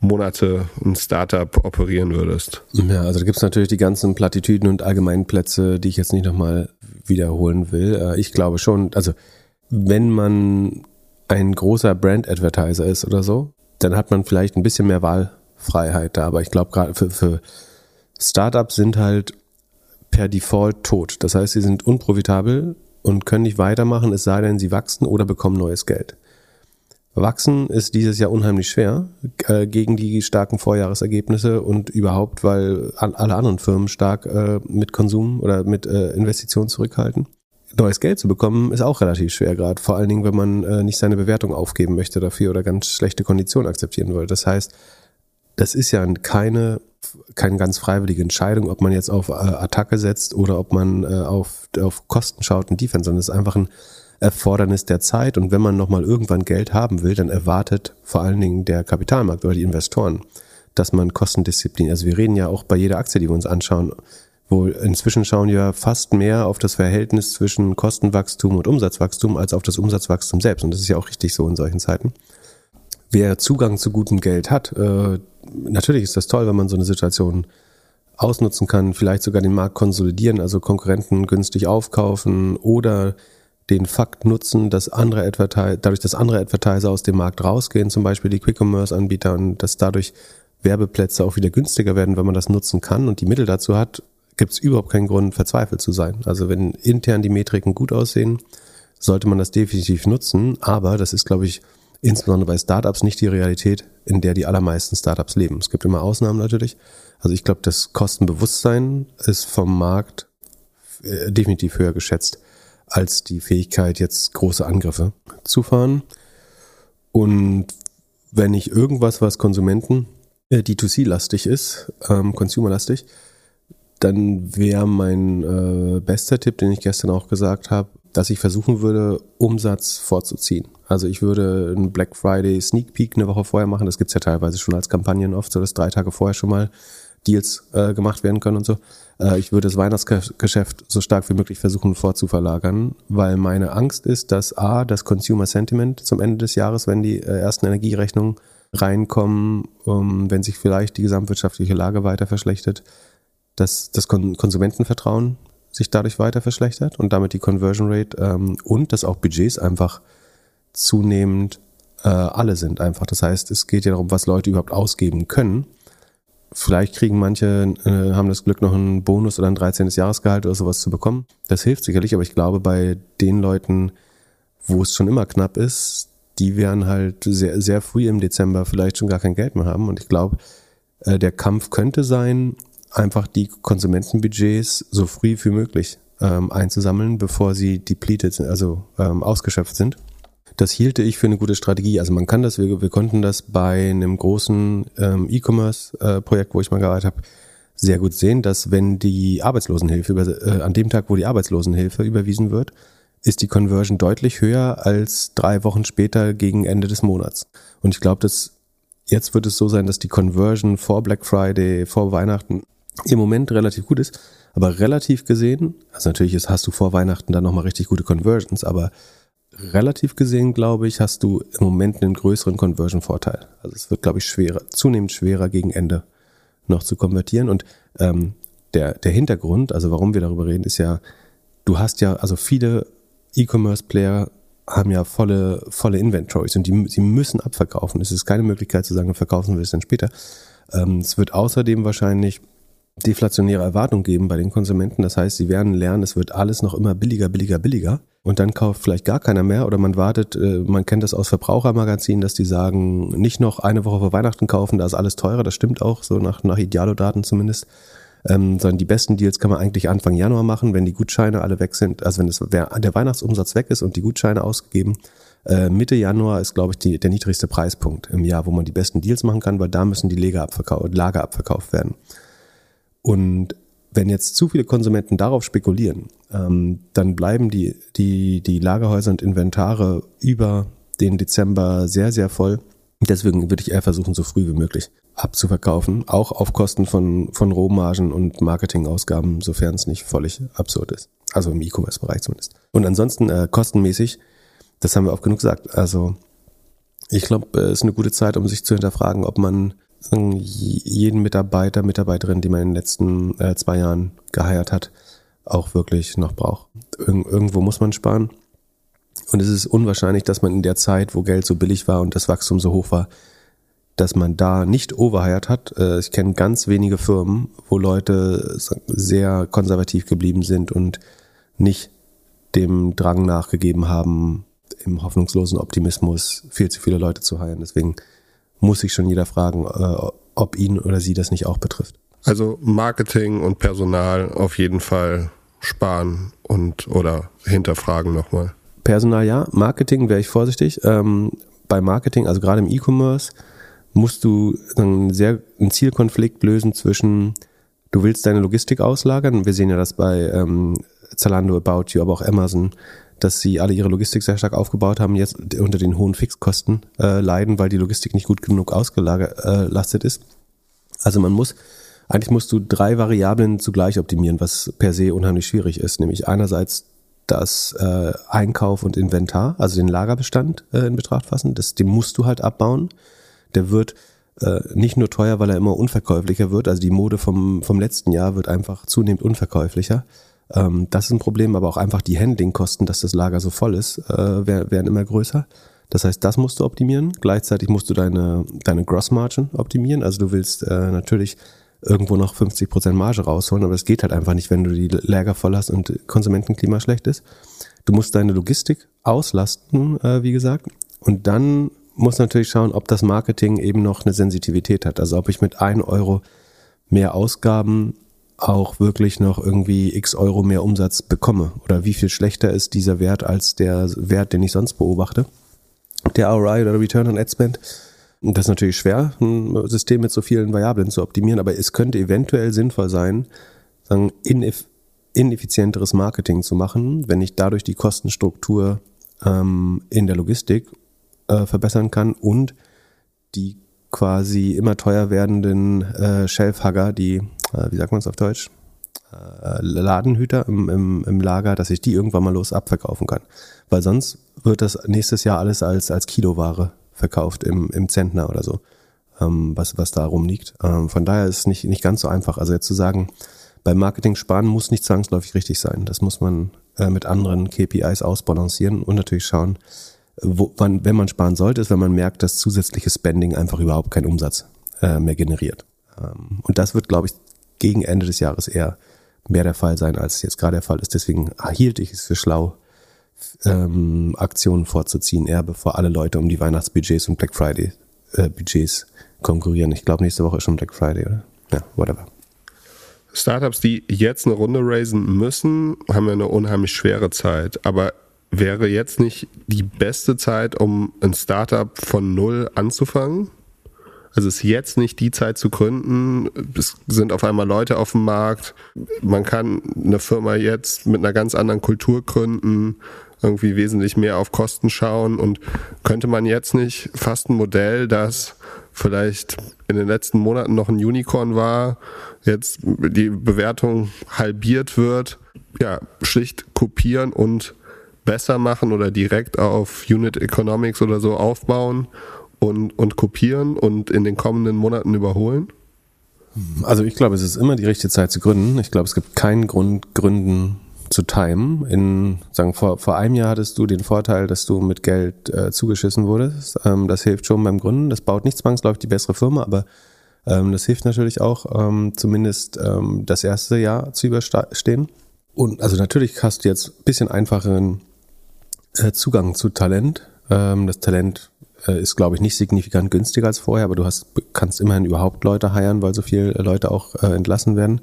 Monate ein Startup operieren würdest. Ja, also da gibt es natürlich die ganzen Plattitüden und allgemeinen Plätze, die ich jetzt nicht nochmal wiederholen will. Äh, ich glaube schon, also wenn man ein großer Brand-Advertiser ist oder so, dann hat man vielleicht ein bisschen mehr Wahlfreiheit da. Aber ich glaube gerade für, für Startups sind halt per Default tot. Das heißt, sie sind unprofitabel und können nicht weitermachen, es sei denn, sie wachsen oder bekommen neues Geld. Wachsen ist dieses Jahr unheimlich schwer äh, gegen die starken Vorjahresergebnisse und überhaupt, weil alle anderen Firmen stark äh, mit Konsum oder mit äh, Investitionen zurückhalten. Neues Geld zu bekommen ist auch relativ schwer gerade, vor allen Dingen, wenn man äh, nicht seine Bewertung aufgeben möchte dafür oder ganz schlechte Konditionen akzeptieren will. Das heißt, das ist ja keine, keine ganz freiwillige Entscheidung, ob man jetzt auf äh, Attacke setzt oder ob man äh, auf, auf Kosten schaut und Defense, sondern es ist einfach ein Erfordernis der Zeit. Und wenn man nochmal irgendwann Geld haben will, dann erwartet vor allen Dingen der Kapitalmarkt oder die Investoren, dass man Kostendisziplin, also wir reden ja auch bei jeder Aktie, die wir uns anschauen, wo inzwischen schauen wir fast mehr auf das Verhältnis zwischen Kostenwachstum und Umsatzwachstum als auf das Umsatzwachstum selbst. Und das ist ja auch richtig so in solchen Zeiten. Wer Zugang zu gutem Geld hat, äh, natürlich ist das toll, wenn man so eine Situation ausnutzen kann, vielleicht sogar den Markt konsolidieren, also Konkurrenten günstig aufkaufen oder den Fakt nutzen, dass andere Advertiser, dadurch, dass andere Advertiser aus dem Markt rausgehen, zum Beispiel die Quick-Commerce-Anbieter und dass dadurch Werbeplätze auch wieder günstiger werden, wenn man das nutzen kann und die Mittel dazu hat, gibt es überhaupt keinen Grund, verzweifelt zu sein. Also wenn intern die Metriken gut aussehen, sollte man das definitiv nutzen, aber das ist, glaube ich, insbesondere bei Startups nicht die Realität, in der die allermeisten Startups leben. Es gibt immer Ausnahmen natürlich. Also ich glaube, das Kostenbewusstsein ist vom Markt äh, definitiv höher geschätzt als die Fähigkeit, jetzt große Angriffe zu fahren. Und wenn ich irgendwas, was Konsumenten äh, D2C-lastig ist, ähm, Consumer-lastig, dann wäre mein äh, bester Tipp, den ich gestern auch gesagt habe, dass ich versuchen würde, Umsatz vorzuziehen. Also ich würde einen Black Friday Sneak Peek eine Woche vorher machen. Das gibt's ja teilweise schon als Kampagnen oft, so dass drei Tage vorher schon mal Deals äh, gemacht werden können und so. Äh, ich würde das Weihnachtsgeschäft so stark wie möglich versuchen vorzuverlagern, weil meine Angst ist, dass A, das Consumer Sentiment zum Ende des Jahres, wenn die äh, ersten Energierechnungen reinkommen, um, wenn sich vielleicht die gesamtwirtschaftliche Lage weiter verschlechtert, dass das Kon Konsumentenvertrauen sich dadurch weiter verschlechtert und damit die Conversion Rate ähm, und dass auch Budgets einfach zunehmend äh, alle sind einfach. Das heißt, es geht ja darum, was Leute überhaupt ausgeben können. Vielleicht kriegen manche, äh, haben das Glück, noch einen Bonus oder ein 13. Jahresgehalt oder sowas zu bekommen. Das hilft sicherlich, aber ich glaube, bei den Leuten, wo es schon immer knapp ist, die werden halt sehr, sehr früh im Dezember vielleicht schon gar kein Geld mehr haben. Und ich glaube, äh, der Kampf könnte sein, einfach die Konsumentenbudgets so früh wie möglich ähm, einzusammeln, bevor sie depleted sind, also ähm, ausgeschöpft sind. Das hielte ich für eine gute Strategie. Also man kann das, wir, wir konnten das bei einem großen ähm, E-Commerce-Projekt, äh, wo ich mal gearbeitet habe, sehr gut sehen, dass wenn die Arbeitslosenhilfe über, äh, an dem Tag, wo die Arbeitslosenhilfe überwiesen wird, ist die Conversion deutlich höher als drei Wochen später gegen Ende des Monats. Und ich glaube, dass jetzt wird es so sein, dass die Conversion vor Black Friday, vor Weihnachten im Moment relativ gut ist. Aber relativ gesehen, also natürlich ist, hast du vor Weihnachten dann nochmal richtig gute Conversions, aber relativ gesehen, glaube ich, hast du im Moment einen größeren Conversion-Vorteil. Also es wird, glaube ich, schwerer, zunehmend schwerer gegen Ende noch zu konvertieren. Und ähm, der, der Hintergrund, also warum wir darüber reden, ist ja, du hast ja, also viele E-Commerce-Player haben ja volle, volle Inventories und die, sie müssen abverkaufen. Es ist keine Möglichkeit zu sagen, verkaufen wir es dann später. Ähm, es wird außerdem wahrscheinlich deflationäre Erwartungen geben bei den Konsumenten. Das heißt, sie werden lernen, es wird alles noch immer billiger, billiger, billiger. Und dann kauft vielleicht gar keiner mehr oder man wartet, äh, man kennt das aus Verbrauchermagazinen, dass die sagen, nicht noch eine Woche vor Weihnachten kaufen, da ist alles teurer, das stimmt auch, so nach, nach Idealo-Daten zumindest. Ähm, sondern die besten Deals kann man eigentlich Anfang Januar machen, wenn die Gutscheine alle weg sind, also wenn das, der Weihnachtsumsatz weg ist und die Gutscheine ausgegeben. Äh, Mitte Januar ist, glaube ich, die, der niedrigste Preispunkt im Jahr, wo man die besten Deals machen kann, weil da müssen die Lager, abverkau Lager abverkauft werden. Und wenn jetzt zu viele Konsumenten darauf spekulieren, ähm, dann bleiben die, die, die Lagerhäuser und Inventare über den Dezember sehr, sehr voll. Deswegen würde ich eher versuchen, so früh wie möglich abzuverkaufen, auch auf Kosten von, von Rohmargen und Marketingausgaben, sofern es nicht völlig absurd ist. Also im E-Commerce-Bereich zumindest. Und ansonsten äh, kostenmäßig, das haben wir oft genug gesagt. Also ich glaube, es äh, ist eine gute Zeit, um sich zu hinterfragen, ob man jeden Mitarbeiter, Mitarbeiterin, die man in den letzten äh, zwei Jahren geheiert hat, auch wirklich noch braucht. Ir irgendwo muss man sparen. Und es ist unwahrscheinlich, dass man in der Zeit, wo Geld so billig war und das Wachstum so hoch war, dass man da nicht overhired hat. Äh, ich kenne ganz wenige Firmen, wo Leute sehr konservativ geblieben sind und nicht dem Drang nachgegeben haben, im hoffnungslosen Optimismus viel zu viele Leute zu heilen. Deswegen muss sich schon jeder fragen, äh, ob ihn oder sie das nicht auch betrifft. Also Marketing und Personal auf jeden Fall sparen und oder hinterfragen nochmal. Personal ja, Marketing wäre ich vorsichtig. Ähm, bei Marketing, also gerade im E-Commerce, musst du einen sehr einen Zielkonflikt lösen zwischen, du willst deine Logistik auslagern. Wir sehen ja das bei ähm, Zalando, About You, aber auch Amazon, dass sie alle ihre Logistik sehr stark aufgebaut haben, jetzt unter den hohen Fixkosten äh, leiden, weil die Logistik nicht gut genug ausgelastet äh, ist. Also man muss, eigentlich musst du drei Variablen zugleich optimieren, was per se unheimlich schwierig ist, nämlich einerseits das äh, Einkauf und Inventar, also den Lagerbestand äh, in Betracht fassen, das, den musst du halt abbauen der wird äh, nicht nur teuer, weil er immer unverkäuflicher wird. Also die Mode vom, vom letzten Jahr wird einfach zunehmend unverkäuflicher. Ähm, das ist ein Problem, aber auch einfach die Handlingkosten, dass das Lager so voll ist, äh, werden immer größer. Das heißt, das musst du optimieren. Gleichzeitig musst du deine, deine Gross Margin optimieren. Also du willst äh, natürlich irgendwo noch 50% Marge rausholen, aber das geht halt einfach nicht, wenn du die Lager voll hast und Konsumentenklima schlecht ist. Du musst deine Logistik auslasten, äh, wie gesagt. Und dann muss natürlich schauen, ob das Marketing eben noch eine Sensitivität hat. Also ob ich mit 1 Euro mehr Ausgaben auch wirklich noch irgendwie x Euro mehr Umsatz bekomme. Oder wie viel schlechter ist dieser Wert als der Wert, den ich sonst beobachte. Der ROI oder Return on Ad Spend. Das ist natürlich schwer, ein System mit so vielen Variablen zu optimieren, aber es könnte eventuell sinnvoll sein, sagen, ineffizienteres Marketing zu machen, wenn ich dadurch die Kostenstruktur ähm, in der Logistik äh, verbessern kann und die quasi immer teuer werdenden äh, Shelfhugger, die, äh, wie sagt man es auf Deutsch, äh, Ladenhüter im, im, im Lager, dass ich die irgendwann mal los abverkaufen kann. Weil sonst wird das nächstes Jahr alles als, als Kiloware verkauft im, im Zentner oder so, ähm, was, was da rumliegt. Ähm, von daher ist es nicht, nicht ganz so einfach. Also jetzt zu sagen, beim Marketing sparen muss nicht zwangsläufig richtig sein. Das muss man äh, mit anderen KPIs ausbalancieren und natürlich schauen, wo man, wenn man sparen sollte, ist, wenn man merkt, dass zusätzliche Spending einfach überhaupt keinen Umsatz äh, mehr generiert. Ähm, und das wird, glaube ich, gegen Ende des Jahres eher mehr der Fall sein, als es jetzt gerade der Fall ist. Deswegen hielt ich es für schlau, ähm, Aktionen vorzuziehen, eher bevor alle Leute um die Weihnachtsbudgets und Black Friday äh, Budgets konkurrieren. Ich glaube, nächste Woche ist schon Black Friday, oder? Ja, whatever. Startups, die jetzt eine Runde raisen müssen, haben ja eine unheimlich schwere Zeit. Aber wäre jetzt nicht die beste Zeit, um ein Startup von null anzufangen? Also ist jetzt nicht die Zeit zu gründen. Es sind auf einmal Leute auf dem Markt. Man kann eine Firma jetzt mit einer ganz anderen Kultur gründen, irgendwie wesentlich mehr auf Kosten schauen und könnte man jetzt nicht fast ein Modell, das vielleicht in den letzten Monaten noch ein Unicorn war, jetzt die Bewertung halbiert wird, ja, schlicht kopieren und besser machen oder direkt auf Unit Economics oder so aufbauen und, und kopieren und in den kommenden Monaten überholen? Also ich glaube, es ist immer die richtige Zeit zu gründen. Ich glaube, es gibt keinen Grund, Gründen zu timen. In, sagen, vor, vor einem Jahr hattest du den Vorteil, dass du mit Geld äh, zugeschissen wurdest. Ähm, das hilft schon beim Gründen. Das baut nicht zwangsläufig die bessere Firma, aber ähm, das hilft natürlich auch, ähm, zumindest ähm, das erste Jahr zu überstehen. Und also natürlich hast du jetzt ein bisschen einfacheren äh, Zugang zu Talent. Ähm, das Talent ist, glaube ich, nicht signifikant günstiger als vorher, aber du hast, kannst immerhin überhaupt Leute heiren, weil so viele Leute auch äh, entlassen werden.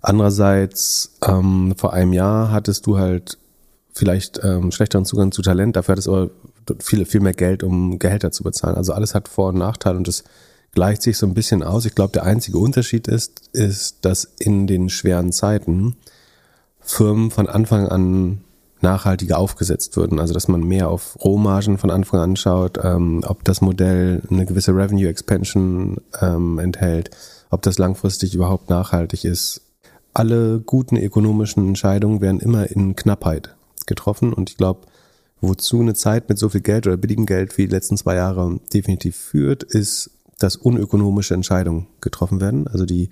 Andererseits, ähm, vor einem Jahr hattest du halt vielleicht ähm, schlechteren Zugang zu Talent, dafür hattest du aber viel, viel mehr Geld, um Gehälter zu bezahlen. Also alles hat Vor- und Nachteile und das gleicht sich so ein bisschen aus. Ich glaube, der einzige Unterschied ist, ist, dass in den schweren Zeiten Firmen von Anfang an nachhaltiger aufgesetzt würden. Also dass man mehr auf Rohmargen von Anfang an schaut, ähm, ob das Modell eine gewisse Revenue Expansion ähm, enthält, ob das langfristig überhaupt nachhaltig ist. alle guten ökonomischen Entscheidungen werden immer in Knappheit getroffen und ich glaube, wozu eine Zeit mit so viel Geld oder billigem Geld wie die letzten zwei Jahre definitiv führt, ist, dass unökonomische Entscheidungen getroffen werden, also die,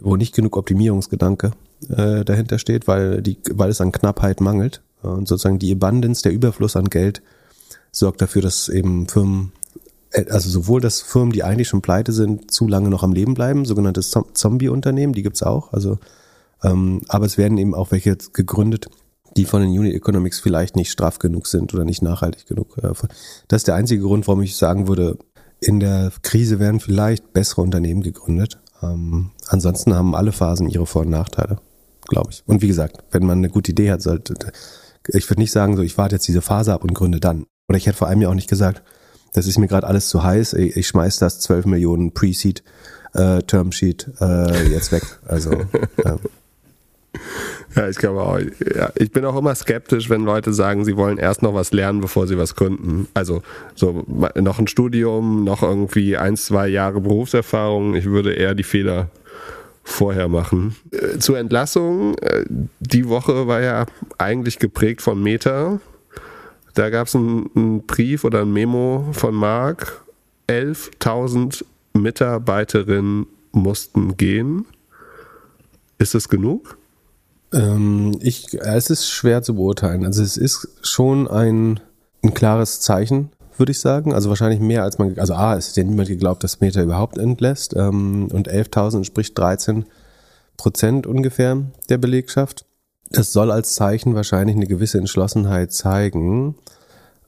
wo nicht genug Optimierungsgedanke äh, dahinter steht, weil die, weil es an Knappheit mangelt und sozusagen die Abundance, der Überfluss an Geld sorgt dafür, dass eben Firmen äh, also sowohl, dass Firmen, die eigentlich schon pleite sind, zu lange noch am Leben bleiben, sogenannte Zombie-Unternehmen, die gibt's auch. Also, ähm, aber es werden eben auch welche gegründet, die von den Unit Economics vielleicht nicht straff genug sind oder nicht nachhaltig genug. Äh, das ist der einzige Grund, warum ich sagen würde, in der Krise werden vielleicht bessere Unternehmen gegründet. Ähm, ansonsten haben alle Phasen ihre Vor- und Nachteile, glaube ich. Und wie gesagt, wenn man eine gute Idee hat, sollte, ich würde nicht sagen, so ich warte jetzt diese Phase ab und gründe dann. Oder ich hätte vor allem ja auch nicht gesagt, das ist mir gerade alles zu heiß, ich, ich schmeiß das 12 Millionen Pre-Seed äh, Termsheet äh, jetzt weg. Also ja. Ja, ich glaube auch. Ja, ich bin auch immer skeptisch, wenn Leute sagen, sie wollen erst noch was lernen, bevor sie was gründen. Also so noch ein Studium, noch irgendwie ein, zwei Jahre Berufserfahrung. Ich würde eher die Fehler vorher machen. Äh, zur Entlassung. Äh, die Woche war ja eigentlich geprägt von Meta. Da gab es einen, einen Brief oder ein Memo von Mark. 11.000 Mitarbeiterinnen mussten gehen. Ist es genug? Ähm, ich, es ist schwer zu beurteilen. Also es ist schon ein, ein klares Zeichen, würde ich sagen. Also wahrscheinlich mehr als man, also A, es hat ja niemand geglaubt, dass Meta überhaupt entlässt. Ähm, und 11.000 entspricht 13 Prozent ungefähr der Belegschaft. Das soll als Zeichen wahrscheinlich eine gewisse Entschlossenheit zeigen.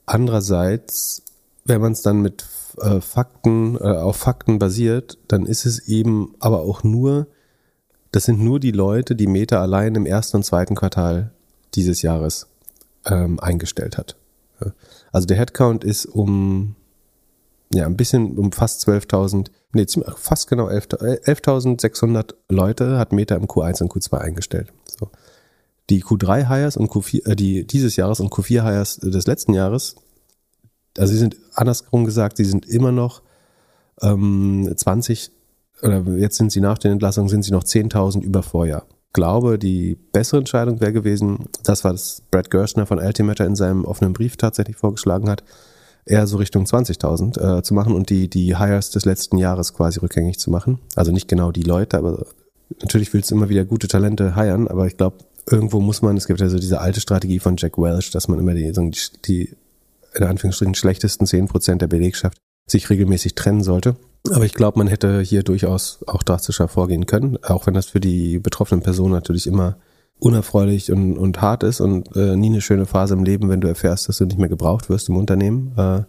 Andererseits, wenn man es dann mit äh, Fakten, äh, auf Fakten basiert, dann ist es eben aber auch nur das sind nur die Leute, die Meta allein im ersten und zweiten Quartal dieses Jahres ähm, eingestellt hat. Also der Headcount ist um ja ein bisschen um fast 12.000, nee, fast genau 11.600 Leute hat Meta im Q1 und Q2 eingestellt. So. Die Q3 Hires und Q4, äh, die dieses Jahres und Q4 Hires des letzten Jahres, also sie sind andersrum gesagt, sie sind immer noch ähm, 20 oder jetzt sind sie nach den Entlassungen, sind sie noch 10.000 über Vorjahr. Ich glaube, die bessere Entscheidung wäre gewesen, das war das Brad Gerstner von Altimeter in seinem offenen Brief tatsächlich vorgeschlagen hat, eher so Richtung 20.000 äh, zu machen und die, die Hires des letzten Jahres quasi rückgängig zu machen. Also nicht genau die Leute, aber natürlich willst du immer wieder gute Talente hiren, aber ich glaube, irgendwo muss man, es gibt ja so diese alte Strategie von Jack Welch, dass man immer die, die, die in Anführungsstrichen schlechtesten 10% der Belegschaft sich regelmäßig trennen sollte. Aber ich glaube, man hätte hier durchaus auch drastischer vorgehen können, auch wenn das für die betroffenen Personen natürlich immer unerfreulich und, und hart ist und äh, nie eine schöne Phase im Leben, wenn du erfährst, dass du nicht mehr gebraucht wirst im Unternehmen. Äh,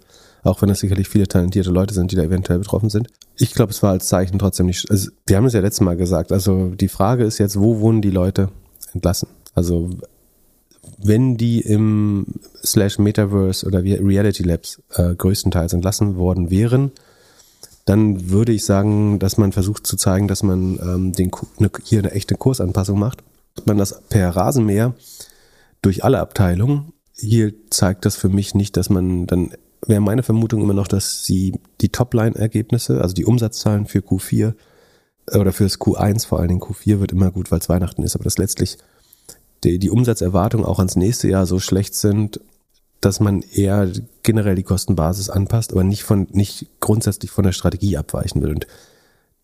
auch wenn das sicherlich viele talentierte Leute sind, die da eventuell betroffen sind. Ich glaube, es war als Zeichen trotzdem nicht. Also, wir haben es ja letztes Mal gesagt. Also die Frage ist jetzt, wo wurden die Leute entlassen? Also wenn die im Slash Metaverse oder Reality Labs äh, größtenteils entlassen worden wären, dann würde ich sagen, dass man versucht zu zeigen, dass man ähm, den, ne, hier eine echte Kursanpassung macht. Man das per Rasenmäher durch alle Abteilungen. Hier zeigt das für mich nicht, dass man dann wäre meine Vermutung immer noch, dass sie die Topline-Ergebnisse, also die Umsatzzahlen für Q4 äh, oder fürs Q1 vor allen Dingen Q4 wird immer gut, weil es Weihnachten ist, aber dass letztlich die, die Umsatzerwartungen auch ans nächste Jahr so schlecht sind, dass man eher generell die Kostenbasis anpasst, aber nicht von, nicht grundsätzlich von der Strategie abweichen will. Und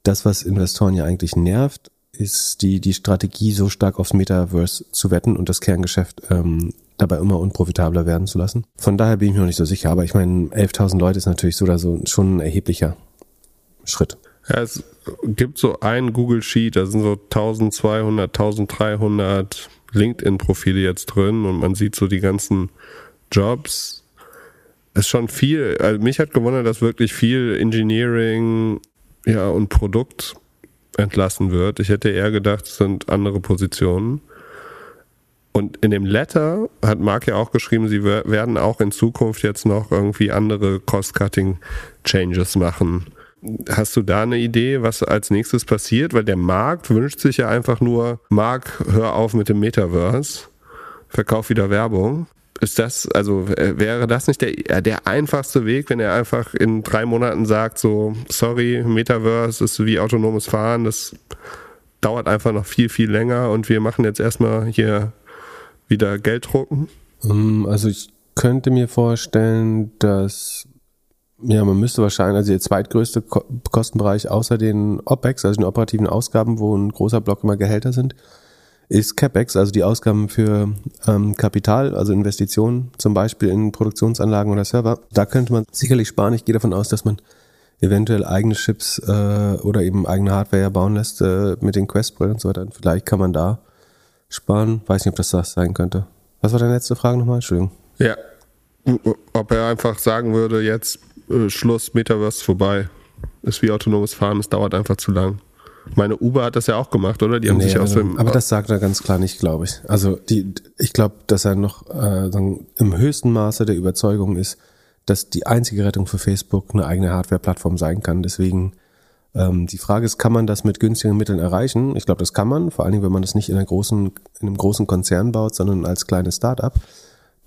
das, was Investoren ja eigentlich nervt, ist die, die Strategie so stark aufs Metaverse zu wetten und das Kerngeschäft ähm, dabei immer unprofitabler werden zu lassen. Von daher bin ich mir noch nicht so sicher, aber ich meine, 11.000 Leute ist natürlich so oder so schon ein erheblicher Schritt. Ja, es gibt so ein Google Sheet, da sind so 1200, 1300 LinkedIn-Profile jetzt drin und man sieht so die ganzen Jobs ist schon viel. Also mich hat gewundert, dass wirklich viel Engineering ja, und Produkt entlassen wird. Ich hätte eher gedacht, es sind andere Positionen. Und in dem Letter hat Mark ja auch geschrieben, sie werden auch in Zukunft jetzt noch irgendwie andere Cost-Cutting-Changes machen. Hast du da eine Idee, was als nächstes passiert? Weil der Markt wünscht sich ja einfach nur, Mark, hör auf mit dem Metaverse, verkauf wieder Werbung. Ist das, also äh, wäre das nicht der, äh, der einfachste Weg, wenn er einfach in drei Monaten sagt, so, sorry, Metaverse ist wie autonomes Fahren, das dauert einfach noch viel, viel länger und wir machen jetzt erstmal hier wieder Geld drucken? Ähm, Also ich könnte mir vorstellen, dass ja, man müsste wahrscheinlich, also der zweitgrößte Ko Kostenbereich außer den OPEX, also den operativen Ausgaben, wo ein großer Block immer Gehälter sind, ist CapEx, also die Ausgaben für ähm, Kapital, also Investitionen, zum Beispiel in Produktionsanlagen oder Server. Da könnte man sicherlich sparen. Ich gehe davon aus, dass man eventuell eigene Chips äh, oder eben eigene Hardware bauen lässt äh, mit den Quest-Brillen und so weiter. Vielleicht kann man da sparen. Weiß nicht, ob das das sein könnte. Was war deine letzte Frage nochmal? Entschuldigung. Ja. Ob er einfach sagen würde, jetzt äh, Schluss, Metaverse vorbei. Ist wie autonomes Fahren, es dauert einfach zu lang. Meine Uber hat das ja auch gemacht, oder? Die haben Nee, sich aus aber- dem. aber das sagt er ganz klar nicht, glaube ich. Also die, ich glaube, dass er noch äh, im höchsten Maße der Überzeugung ist, dass die einzige Rettung für Facebook eine eigene Hardware-Plattform sein kann. Deswegen ähm, die Frage ist, kann man das mit günstigen Mitteln erreichen? Ich glaube, das kann man, vor allen Dingen, wenn man das nicht in, einer großen, in einem großen Konzern baut, sondern als kleines Startup.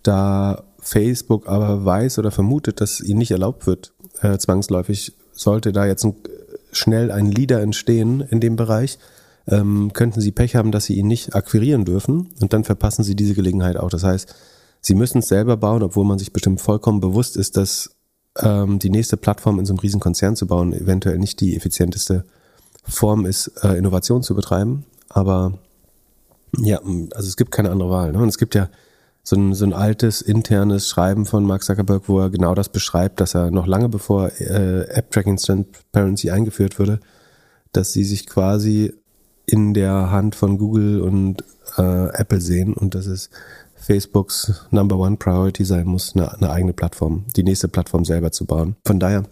Da Facebook aber weiß oder vermutet, dass ihnen nicht erlaubt wird, äh, zwangsläufig, sollte da jetzt ein, schnell ein Leader entstehen in dem Bereich, ähm, könnten sie Pech haben, dass sie ihn nicht akquirieren dürfen und dann verpassen sie diese Gelegenheit auch. Das heißt, sie müssen es selber bauen, obwohl man sich bestimmt vollkommen bewusst ist, dass ähm, die nächste Plattform in so einem riesen Konzern zu bauen eventuell nicht die effizienteste Form ist, äh, Innovation zu betreiben. Aber ja, also es gibt keine andere Wahl. Ne? Und es gibt ja so ein, so ein altes internes Schreiben von Mark Zuckerberg, wo er genau das beschreibt, dass er noch lange bevor äh, App Tracking Transparency eingeführt wurde, dass sie sich quasi in der Hand von Google und äh, Apple sehen und dass es Facebooks Number One Priority sein muss, eine, eine eigene Plattform, die nächste Plattform selber zu bauen. Von daher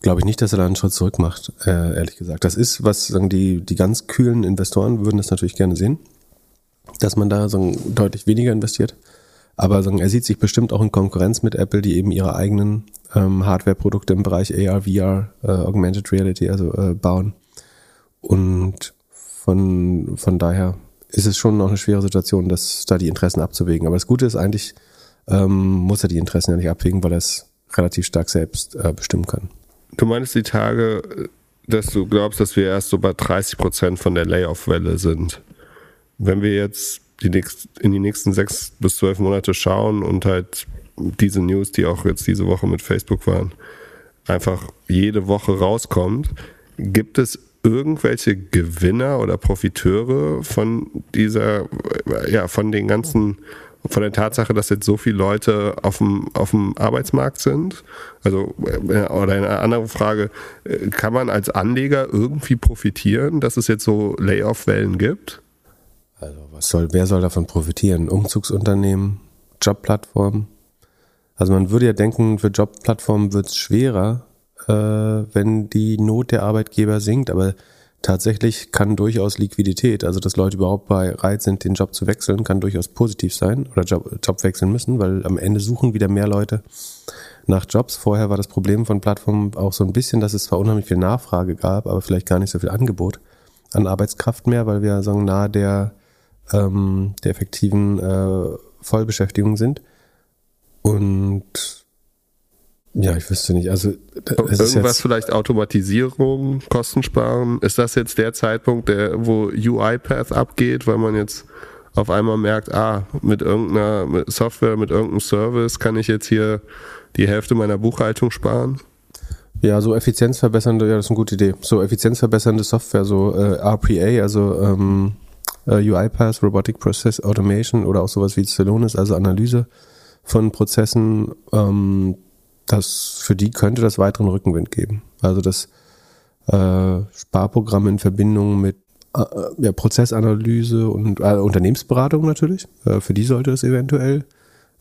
glaube ich nicht, dass er da einen Schritt zurück macht, äh, ehrlich gesagt. Das ist, was sagen die, die ganz kühlen Investoren würden das natürlich gerne sehen, dass man da so deutlich weniger investiert. Aber er sieht sich bestimmt auch in Konkurrenz mit Apple, die eben ihre eigenen ähm, Hardware-Produkte im Bereich AR, VR, äh, Augmented Reality, also äh, bauen. Und von, von daher ist es schon noch eine schwere Situation, dass da die Interessen abzuwägen. Aber das Gute ist eigentlich, ähm, muss er die Interessen ja nicht abwägen, weil er es relativ stark selbst äh, bestimmen kann. Du meinst die Tage, dass du glaubst, dass wir erst so bei 30 Prozent von der Layoff-Welle sind. Wenn wir jetzt die nächst, in die nächsten sechs bis zwölf Monate schauen und halt diese News, die auch jetzt diese Woche mit Facebook waren, einfach jede Woche rauskommt, gibt es irgendwelche Gewinner oder Profiteure von dieser, ja, von den ganzen, von der Tatsache, dass jetzt so viele Leute auf dem, auf dem Arbeitsmarkt sind? Also, äh, oder eine andere Frage, äh, kann man als Anleger irgendwie profitieren, dass es jetzt so Layoff-Wellen gibt? Also was soll, wer soll davon profitieren? Umzugsunternehmen, Jobplattformen? Also man würde ja denken, für Jobplattformen wird es schwerer, äh, wenn die Not der Arbeitgeber sinkt, aber tatsächlich kann durchaus Liquidität, also dass Leute überhaupt bereit sind, den Job zu wechseln, kann durchaus positiv sein oder Job, Job wechseln müssen, weil am Ende suchen wieder mehr Leute nach Jobs. Vorher war das Problem von Plattformen auch so ein bisschen, dass es zwar unheimlich viel Nachfrage gab, aber vielleicht gar nicht so viel Angebot an Arbeitskraft mehr, weil wir sagen, nahe der, ähm, der effektiven äh, Vollbeschäftigung sind. Und ja, ich wüsste nicht. Also Irgendwas vielleicht Automatisierung, Kostensparen. Ist das jetzt der Zeitpunkt, der, wo UiPath abgeht, weil man jetzt auf einmal merkt, ah, mit irgendeiner Software, mit irgendeinem Service kann ich jetzt hier die Hälfte meiner Buchhaltung sparen? ja, so effizienzverbessernde, ja, das ist eine gute Idee. So effizienzverbessernde Software, so äh, RPA, also ähm, äh, UiPath, Robotic Process Automation oder auch sowas wie Celonis, also Analyse von Prozessen, ähm, das für die könnte das weiteren Rückenwind geben. Also das äh, Sparprogramm in Verbindung mit äh, ja, Prozessanalyse und äh, Unternehmensberatung natürlich. Äh, für die sollte es eventuell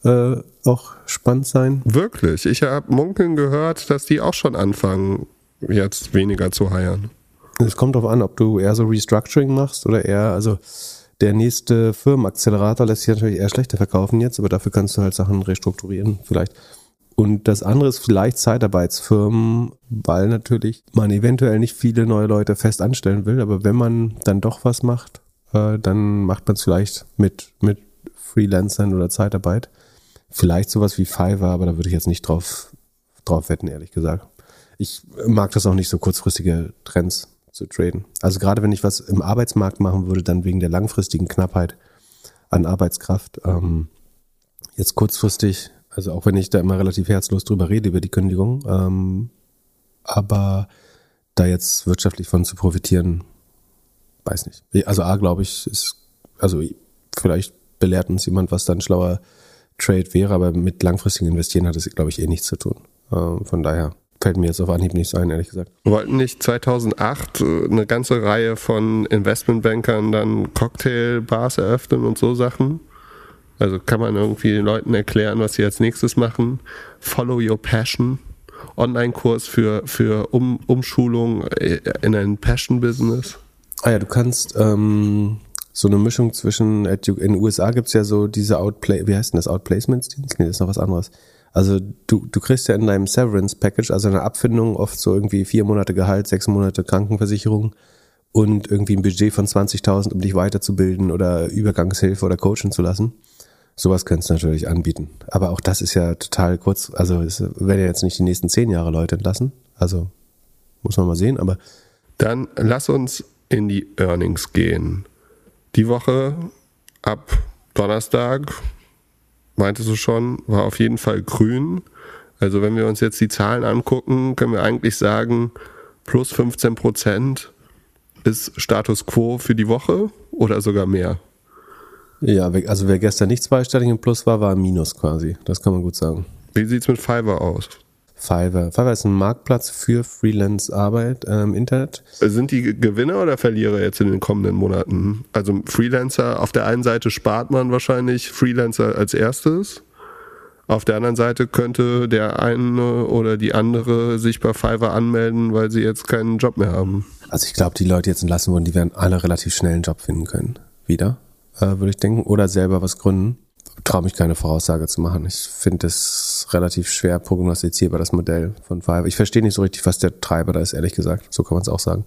äh, auch spannend sein. Wirklich? Ich habe munkeln gehört, dass die auch schon anfangen, jetzt weniger zu heiern. Es kommt darauf an, ob du eher so Restructuring machst oder eher, also der nächste Firmenakzelerator lässt sich natürlich eher schlechter verkaufen jetzt, aber dafür kannst du halt Sachen restrukturieren vielleicht. Und das andere ist vielleicht Zeitarbeitsfirmen, weil natürlich man eventuell nicht viele neue Leute fest anstellen will, aber wenn man dann doch was macht, äh, dann macht man es vielleicht mit, mit Freelancern oder Zeitarbeit. Vielleicht sowas wie Fiverr, aber da würde ich jetzt nicht drauf, drauf wetten, ehrlich gesagt. Ich mag das auch nicht so kurzfristige Trends zu traden. Also gerade wenn ich was im Arbeitsmarkt machen würde, dann wegen der langfristigen Knappheit an Arbeitskraft. Ähm, jetzt kurzfristig, also auch wenn ich da immer relativ herzlos drüber rede, über die Kündigung, ähm, aber da jetzt wirtschaftlich von zu profitieren, weiß nicht. Also A, glaube ich, ist, also vielleicht belehrt uns jemand, was dann schlauer Trade wäre, aber mit langfristigem Investieren hat es, glaube ich, eh nichts zu tun. Ähm, von daher fällt mir jetzt auf Anhieb nichts ein, ehrlich gesagt. Wollten nicht 2008 äh, eine ganze Reihe von Investmentbankern dann Cocktailbars eröffnen und so Sachen? Also kann man irgendwie den Leuten erklären, was sie als nächstes machen? Follow your passion. Online-Kurs für, für um, Umschulung äh, in ein Passion-Business. Ah ja, du kannst ähm, so eine Mischung zwischen, in den USA gibt's ja so diese Outplay, wie heißt denn das, Outplacements-Dienst? Nee, das ist noch was anderes. Also du, du kriegst ja in deinem Severance-Package, also eine Abfindung, oft so irgendwie vier Monate Gehalt, sechs Monate Krankenversicherung und irgendwie ein Budget von 20.000, um dich weiterzubilden oder Übergangshilfe oder coachen zu lassen. Sowas könntest du natürlich anbieten. Aber auch das ist ja total kurz, also es werden ja jetzt nicht die nächsten zehn Jahre Leute entlassen. Also muss man mal sehen, aber. Dann lass uns in die Earnings gehen. Die Woche ab Donnerstag, meintest du schon, war auf jeden Fall grün. Also wenn wir uns jetzt die Zahlen angucken, können wir eigentlich sagen, plus 15 Prozent ist Status quo für die Woche oder sogar mehr. Ja, also wer gestern nicht zweistellig im Plus war, war im Minus quasi. Das kann man gut sagen. Wie sieht es mit Fiverr aus? Fiverr. Fiverr ist ein Marktplatz für Freelance-Arbeit äh, im Internet. Sind die Gewinner oder Verlierer jetzt in den kommenden Monaten? Also Freelancer, auf der einen Seite spart man wahrscheinlich Freelancer als erstes. Auf der anderen Seite könnte der eine oder die andere sich bei Fiverr anmelden, weil sie jetzt keinen Job mehr haben. Also ich glaube, die Leute, die jetzt entlassen wurden, die werden alle relativ schnell einen Job finden können. Wieder äh, würde ich denken, oder selber was gründen. Traue mich keine Voraussage zu machen. Ich finde es relativ schwer prognostizierbar, das Modell von Fiverr. Ich verstehe nicht so richtig, was der Treiber da ist, ehrlich gesagt. So kann man es auch sagen.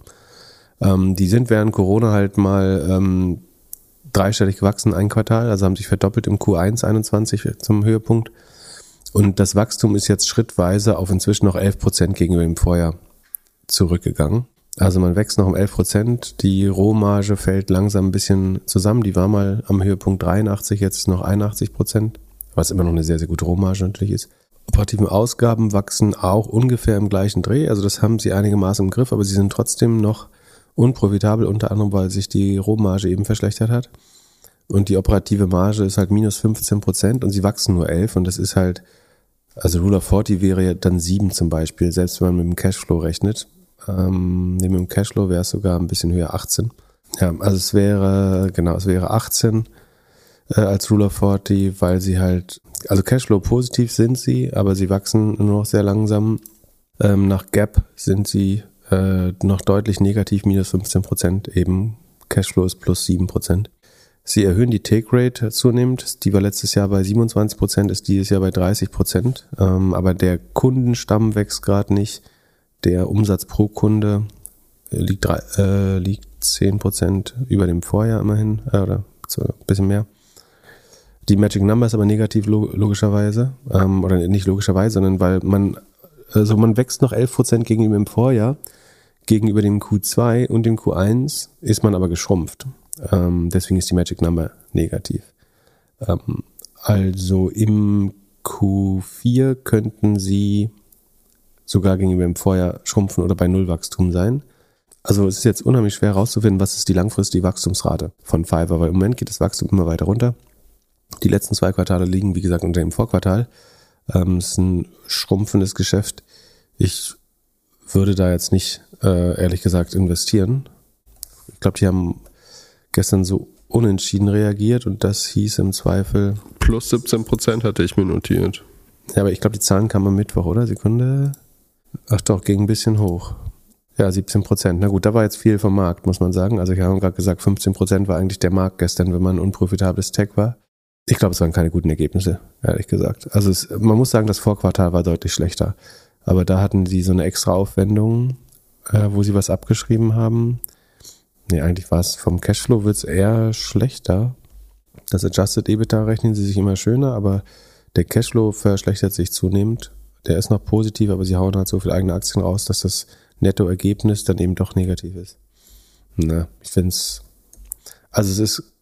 Ähm, die sind während Corona halt mal ähm, dreistellig gewachsen, ein Quartal, also haben sich verdoppelt im Q1 21 zum Höhepunkt. Und das Wachstum ist jetzt schrittweise auf inzwischen noch 11 Prozent gegenüber dem Vorjahr zurückgegangen. Also man wächst noch um 11 Prozent. Die Rohmarge fällt langsam ein bisschen zusammen. Die war mal am Höhepunkt 83, jetzt ist noch 81 Prozent, was immer noch eine sehr, sehr gute Rohmarge natürlich ist. Operativen Ausgaben wachsen auch ungefähr im gleichen Dreh. Also das haben sie einigermaßen im Griff, aber sie sind trotzdem noch unprofitabel, unter anderem, weil sich die Rohmarge eben verschlechtert hat. Und die operative Marge ist halt minus 15 Prozent und sie wachsen nur 11 und das ist halt, also Rule of 40 wäre ja dann 7 zum Beispiel, selbst wenn man mit dem Cashflow rechnet. Ähm, neben dem Cashflow wäre es sogar ein bisschen höher, 18. Ja, also es wäre, genau, es wäre 18 äh, als Rule of 40, weil sie halt, also Cashflow positiv sind sie, aber sie wachsen nur noch sehr langsam. Ähm, nach Gap sind sie äh, noch deutlich negativ, minus 15 Prozent eben. Cashflow ist plus 7 Prozent. Sie erhöhen die Take Rate zunehmend. Die war letztes Jahr bei 27 Prozent, ist dieses Jahr bei 30 Prozent. Ähm, aber der Kundenstamm wächst gerade nicht. Der Umsatz pro Kunde liegt, drei, äh, liegt 10% über dem Vorjahr immerhin, äh, oder so ein bisschen mehr. Die Magic Number ist aber negativ logischerweise, ähm, oder nicht logischerweise, sondern weil man, also man wächst noch 11% gegenüber dem Vorjahr, gegenüber dem Q2 und dem Q1 ist man aber geschrumpft. Ähm, deswegen ist die Magic Number negativ. Ähm, also im Q4 könnten sie sogar gegenüber dem Vorjahr schrumpfen oder bei Nullwachstum sein. Also es ist jetzt unheimlich schwer herauszufinden, was ist die langfristige Wachstumsrate von Fiverr, weil im Moment geht das Wachstum immer weiter runter. Die letzten zwei Quartale liegen, wie gesagt, unter dem Vorquartal. Ähm, es ist ein schrumpfendes Geschäft. Ich würde da jetzt nicht, äh, ehrlich gesagt, investieren. Ich glaube, die haben gestern so unentschieden reagiert und das hieß im Zweifel. Plus 17 Prozent hatte ich mir notiert. Ja, aber ich glaube, die Zahlen kamen am Mittwoch, oder? Sekunde. Ach doch, ging ein bisschen hoch. Ja, 17 Prozent. Na gut, da war jetzt viel vom Markt, muss man sagen. Also ich habe gerade gesagt, 15 Prozent war eigentlich der Markt gestern, wenn man ein unprofitables Tech war. Ich glaube, es waren keine guten Ergebnisse, ehrlich gesagt. Also es, man muss sagen, das Vorquartal war deutlich schlechter. Aber da hatten sie so eine extra Aufwendung, äh, wo sie was abgeschrieben haben. Nee, eigentlich war es vom Cashflow wird es eher schlechter. Das Adjusted EBITDA rechnen sie sich immer schöner, aber der Cashflow verschlechtert sich zunehmend der ist noch positiv, aber sie hauen halt so viele eigene Aktien raus, dass das Nettoergebnis dann eben doch negativ ist. Na, ich finde es, also es ist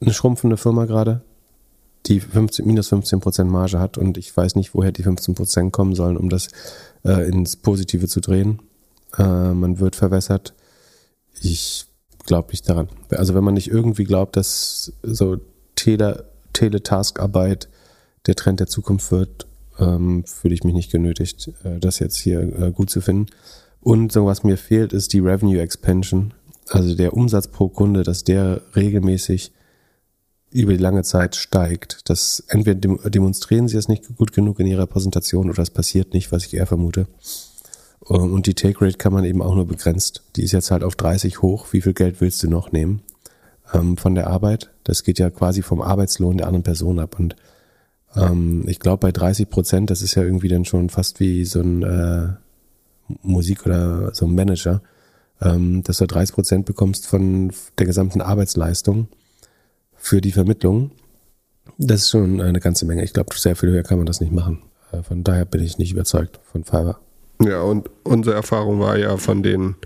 eine schrumpfende Firma gerade, die 15, minus 15 Prozent Marge hat und ich weiß nicht, woher die 15 Prozent kommen sollen, um das äh, ins Positive zu drehen. Äh, man wird verwässert. Ich glaube nicht daran. Also wenn man nicht irgendwie glaubt, dass so Tele Teletaskarbeit der Trend der Zukunft wird, ähm, fühle ich mich nicht genötigt, äh, das jetzt hier äh, gut zu finden. Und so was mir fehlt, ist die Revenue Expansion, also der Umsatz pro Kunde, dass der regelmäßig über die lange Zeit steigt. Das entweder demonstrieren sie es nicht gut genug in ihrer Präsentation oder es passiert nicht, was ich eher vermute. Und die Take Rate kann man eben auch nur begrenzt. Die ist jetzt halt auf 30 hoch. Wie viel Geld willst du noch nehmen ähm, von der Arbeit? Das geht ja quasi vom Arbeitslohn der anderen Person ab. Und ähm, ich glaube bei 30 Prozent, das ist ja irgendwie dann schon fast wie so ein äh, Musik oder so ein Manager, ähm, dass du 30 Prozent bekommst von der gesamten Arbeitsleistung für die Vermittlung. Das ist schon eine ganze Menge. Ich glaube, sehr viel höher kann man das nicht machen. Äh, von daher bin ich nicht überzeugt von Fiverr. Ja, und unsere Erfahrung war ja von den,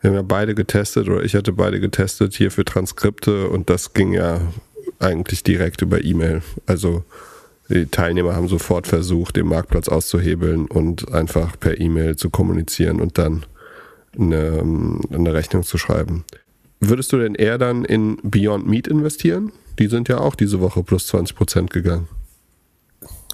wir haben ja beide getestet oder ich hatte beide getestet hier für Transkripte und das ging ja eigentlich direkt über E-Mail. Also die Teilnehmer haben sofort versucht, den Marktplatz auszuhebeln und einfach per E-Mail zu kommunizieren und dann eine, eine Rechnung zu schreiben. Würdest du denn eher dann in Beyond Meat investieren? Die sind ja auch diese Woche plus 20 Prozent gegangen.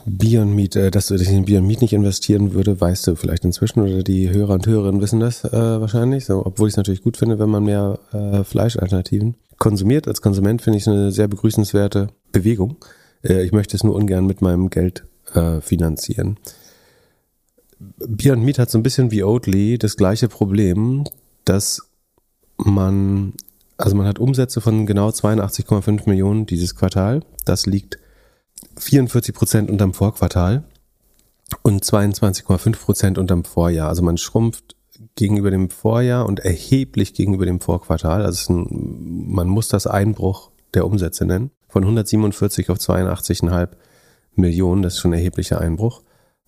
Beyond Meat, äh, dass du dich in Beyond Meat nicht investieren würde, weißt du vielleicht inzwischen oder die Hörer und Hörerinnen wissen das äh, wahrscheinlich. So, obwohl ich es natürlich gut finde, wenn man mehr äh, Fleischalternativen konsumiert. Als Konsument finde ich es eine sehr begrüßenswerte Bewegung. Äh, ich möchte es nur ungern mit meinem Geld äh, finanzieren. Beyond Meat hat so ein bisschen wie Oatly das gleiche Problem, dass man, also man hat Umsätze von genau 82,5 Millionen dieses Quartal. Das liegt 44 Prozent unterm Vorquartal und 22,5 Prozent unterm Vorjahr. Also man schrumpft gegenüber dem Vorjahr und erheblich gegenüber dem Vorquartal. Also ein, man muss das Einbruch der Umsätze nennen. Von 147 auf 82,5 Millionen, das ist schon ein erheblicher Einbruch.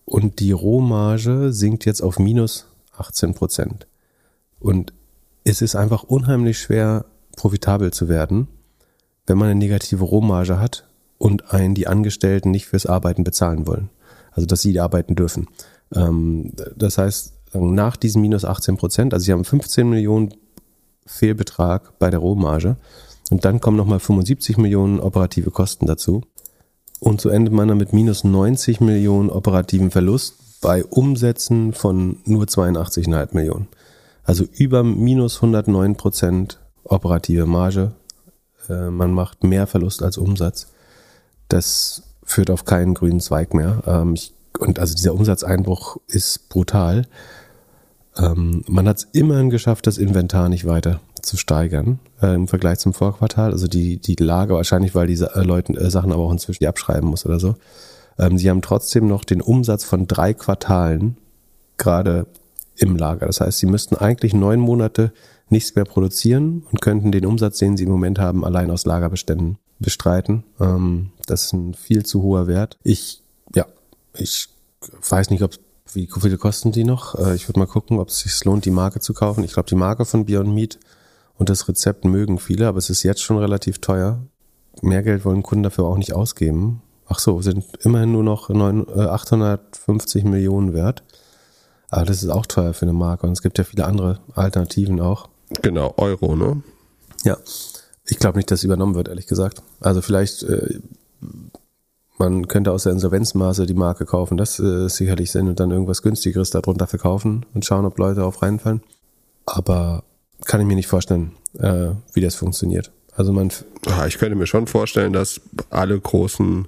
Und die Rohmarge sinkt jetzt auf minus 18 Prozent. Und es ist einfach unheimlich schwer, profitabel zu werden, wenn man eine negative Rohmarge hat und einen die Angestellten nicht fürs Arbeiten bezahlen wollen. Also dass sie arbeiten dürfen. Ähm, das heißt, nach diesem minus 18 Prozent, also sie haben 15 Millionen Fehlbetrag bei der Rohmarge und dann kommen nochmal 75 Millionen operative Kosten dazu. Und so endet man dann mit minus 90 Millionen operativen Verlust bei Umsätzen von nur 82,5 Millionen. Also über minus 109 Prozent operative Marge. Äh, man macht mehr Verlust als Umsatz. Das führt auf keinen grünen Zweig mehr. Ähm, ich, und also dieser Umsatzeinbruch ist brutal. Ähm, man hat es immerhin geschafft, das Inventar nicht weiter zu steigern äh, im Vergleich zum Vorquartal. Also die, die Lage wahrscheinlich, weil diese äh, Leute äh, Sachen aber auch inzwischen abschreiben muss oder so. Ähm, sie haben trotzdem noch den Umsatz von drei Quartalen gerade im Lager. Das heißt, sie müssten eigentlich neun Monate nichts mehr produzieren und könnten den Umsatz, den sie im Moment haben, allein aus Lagerbeständen bestreiten. Ähm, das ist ein viel zu hoher Wert. Ich, ja, ich weiß nicht, ob wie viele kosten die noch? Äh, ich würde mal gucken, ob es sich lohnt, die Marke zu kaufen. Ich glaube, die Marke von Beyond Meat und das Rezept mögen viele, aber es ist jetzt schon relativ teuer. Mehr Geld wollen Kunden dafür auch nicht ausgeben. Ach so, sind immerhin nur noch 9, äh, 850 Millionen wert. Aber das ist auch teuer für eine Marke und es gibt ja viele andere Alternativen auch. Genau, Euro, ne? Ja. Ich glaube nicht, dass es übernommen wird, ehrlich gesagt. Also vielleicht, äh, man könnte aus der Insolvenzmaße die Marke kaufen, das äh, ist sicherlich Sinn und dann irgendwas günstigeres darunter verkaufen und schauen, ob Leute auf reinfallen. Aber kann ich mir nicht vorstellen, äh, wie das funktioniert. Also man. Ja, ich könnte mir schon vorstellen, dass alle Großen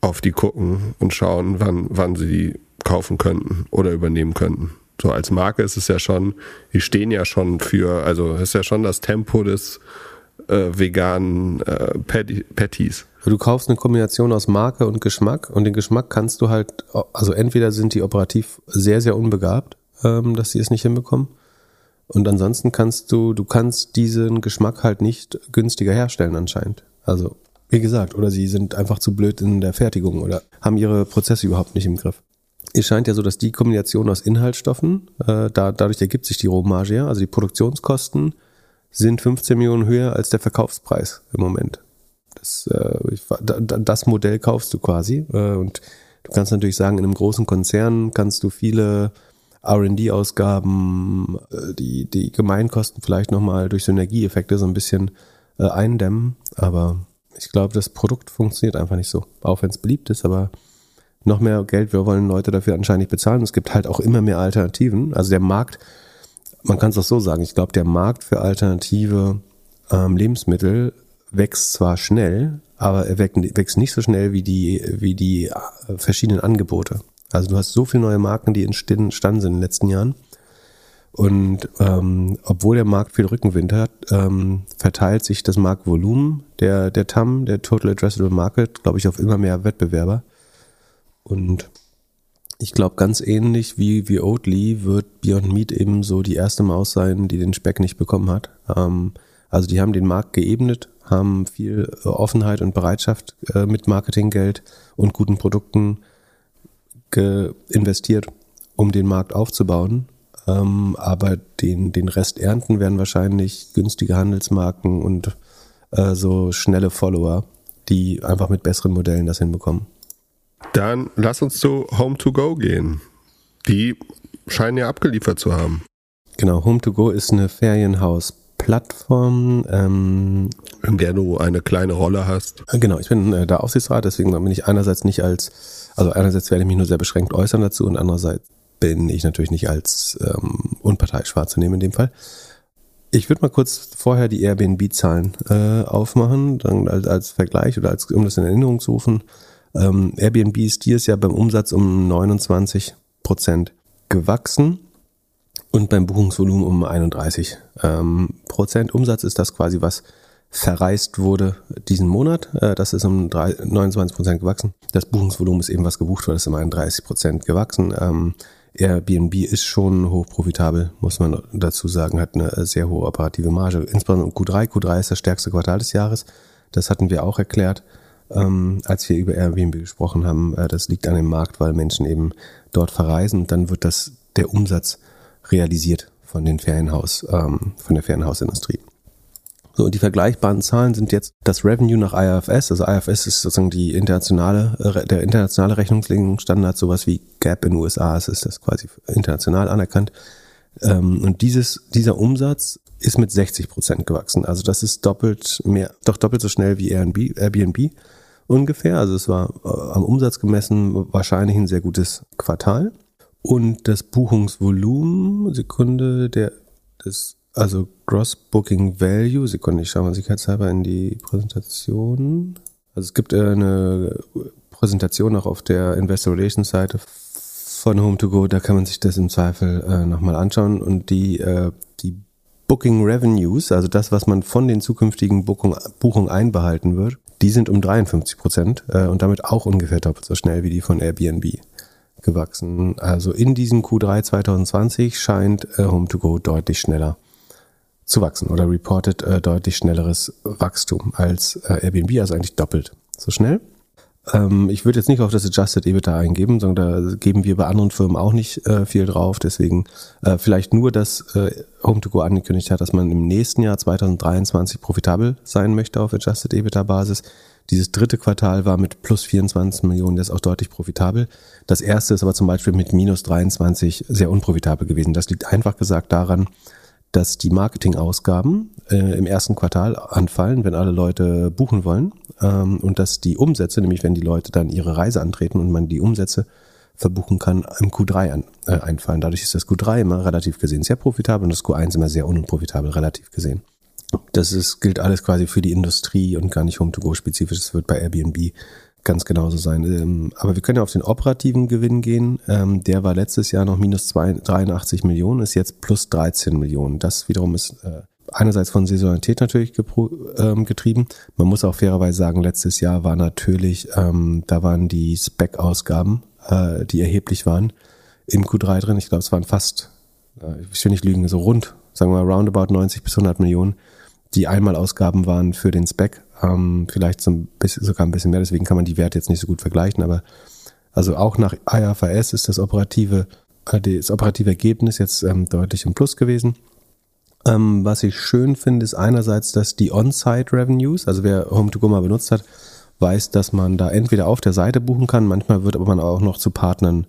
auf die gucken und schauen, wann, wann sie die kaufen könnten oder übernehmen könnten. So als Marke ist es ja schon, die stehen ja schon für, also ist ja schon das Tempo des äh, veganen äh, Patties. Du kaufst eine Kombination aus Marke und Geschmack und den Geschmack kannst du halt, also entweder sind die operativ sehr, sehr unbegabt, ähm, dass sie es nicht hinbekommen. Und ansonsten kannst du, du kannst diesen Geschmack halt nicht günstiger herstellen anscheinend. Also, wie gesagt, oder sie sind einfach zu blöd in der Fertigung oder haben ihre Prozesse überhaupt nicht im Griff. Es scheint ja so, dass die Kombination aus Inhaltsstoffen, äh, da, dadurch ergibt sich die Rohmarge ja, also die Produktionskosten sind 15 Millionen höher als der Verkaufspreis im Moment. Das, äh, ich, das Modell kaufst du quasi äh, und du kannst natürlich sagen, in einem großen Konzern kannst du viele R&D-Ausgaben, äh, die, die Gemeinkosten vielleicht nochmal durch Synergieeffekte so ein bisschen äh, eindämmen, aber ich glaube, das Produkt funktioniert einfach nicht so. Auch wenn es beliebt ist, aber noch mehr Geld, wir wollen Leute dafür anscheinend nicht bezahlen. Es gibt halt auch immer mehr Alternativen. Also der Markt, man kann es auch so sagen, ich glaube, der Markt für alternative ähm, Lebensmittel wächst zwar schnell, aber er wächst nicht so schnell wie die, wie die äh, verschiedenen Angebote. Also du hast so viele neue Marken, die entstanden sind in den letzten Jahren. Und ähm, obwohl der Markt viel Rückenwind hat, ähm, verteilt sich das Marktvolumen der, der TAM, der Total Addressable Market, glaube ich, auf immer mehr Wettbewerber. Und ich glaube, ganz ähnlich wie, wie Oatly wird Beyond Meat eben so die erste Maus sein, die den Speck nicht bekommen hat. Ähm, also die haben den Markt geebnet, haben viel äh, Offenheit und Bereitschaft äh, mit Marketinggeld und guten Produkten investiert, um den Markt aufzubauen. Ähm, aber den, den Rest ernten werden wahrscheinlich günstige Handelsmarken und äh, so schnelle Follower, die einfach mit besseren Modellen das hinbekommen. Dann lass uns zu Home2Go gehen. Die scheinen ja abgeliefert zu haben. Genau, Home2Go ist eine Ferienhaus-Plattform. Ähm, in der du eine kleine Rolle hast. Äh, genau, ich bin äh, der Aufsichtsrat, deswegen bin ich einerseits nicht als, also einerseits werde ich mich nur sehr beschränkt äußern dazu und andererseits bin ich natürlich nicht als ähm, unparteiisch wahrzunehmen in dem Fall. Ich würde mal kurz vorher die Airbnb-Zahlen äh, aufmachen, dann als, als Vergleich oder als, um das in Erinnerung zu rufen. Ähm, Airbnb ist dieses Jahr beim Umsatz um 29 Prozent gewachsen und beim Buchungsvolumen um 31 ähm, Prozent. Umsatz ist das quasi, was verreist wurde diesen Monat. Äh, das ist um 3, 29 Prozent gewachsen. Das Buchungsvolumen ist eben, was gebucht wurde, ist um 31 Prozent gewachsen. Ähm, Airbnb ist schon hochprofitabel, muss man dazu sagen, hat eine sehr hohe operative Marge. Insbesondere Q3. Q3 ist das stärkste Quartal des Jahres. Das hatten wir auch erklärt ähm, als wir über Airbnb gesprochen haben. Äh, das liegt an dem Markt, weil Menschen eben dort verreisen und dann wird das der Umsatz realisiert von den Ferienhaus, ähm, von der Ferienhausindustrie. So, und die vergleichbaren Zahlen sind jetzt das Revenue nach IFS. Also IFS ist sozusagen die internationale, äh, der internationale Rechnungslegungsstandard, sowas wie GAP in den USA. Es ist das quasi international anerkannt. Ähm, und dieses, dieser Umsatz ist mit 60 Prozent gewachsen. Also das ist doppelt mehr, doch doppelt so schnell wie Airbnb. Ungefähr. Also es war äh, am Umsatz gemessen wahrscheinlich ein sehr gutes Quartal. Und das Buchungsvolumen, Sekunde, der, das, also Gross Booking Value, Sekunde, ich schaue mal sicherheitshalber in die Präsentation. Also es gibt äh, eine Präsentation auch auf der Investor Relations Seite von Home2Go, da kann man sich das im Zweifel äh, nochmal anschauen und die, äh, die Booking Revenues, also das, was man von den zukünftigen Buchungen Buchung einbehalten wird, die sind um 53 Prozent äh, und damit auch ungefähr doppelt so schnell wie die von Airbnb gewachsen. Also in diesem Q3 2020 scheint äh, Home2Go deutlich schneller zu wachsen oder reported äh, deutlich schnelleres Wachstum als äh, Airbnb, also eigentlich doppelt so schnell. Ähm, ich würde jetzt nicht auf das Adjusted EBITDA eingeben, sondern da geben wir bei anderen Firmen auch nicht äh, viel drauf. Deswegen äh, vielleicht nur, dass äh, Home2Go angekündigt hat, dass man im nächsten Jahr 2023 profitabel sein möchte auf Adjusted EBITDA-Basis. Dieses dritte Quartal war mit plus 24 Millionen, ist auch deutlich profitabel. Das erste ist aber zum Beispiel mit minus 23 sehr unprofitabel gewesen. Das liegt einfach gesagt daran, dass die Marketingausgaben äh, im ersten Quartal anfallen, wenn alle Leute buchen wollen ähm, und dass die Umsätze, nämlich wenn die Leute dann ihre Reise antreten und man die Umsätze verbuchen kann, im Q3 an, äh, einfallen. Dadurch ist das Q3 immer relativ gesehen sehr profitabel und das Q1 immer sehr unprofitabel relativ gesehen. Das ist, gilt alles quasi für die Industrie und gar nicht Home-to-Go spezifisch. Das wird bei Airbnb ganz genauso sein. Ähm, aber wir können ja auf den operativen Gewinn gehen. Ähm, der war letztes Jahr noch minus 83 Millionen, ist jetzt plus 13 Millionen. Das wiederum ist äh, einerseits von Saisonalität natürlich ähm, getrieben. Man muss auch fairerweise sagen, letztes Jahr war natürlich, da waren die Spec-Ausgaben, äh, die erheblich waren, im Q3 drin. Ich glaube, es waren fast, äh, ich will nicht lügen, so rund, sagen wir roundabout 90 bis 100 Millionen, die Einmalausgaben waren für den Spec ähm, vielleicht so ein bisschen, sogar ein bisschen mehr, deswegen kann man die Werte jetzt nicht so gut vergleichen, aber Also auch nach IFRS ist das operative, äh, das operative Ergebnis jetzt ähm, deutlich im Plus gewesen. Ähm, was ich schön finde, ist einerseits, dass die On-Site Revenues, also wer Home2Go mal benutzt hat, weiß, dass man da entweder auf der Seite buchen kann, manchmal wird aber man auch noch zu Partnern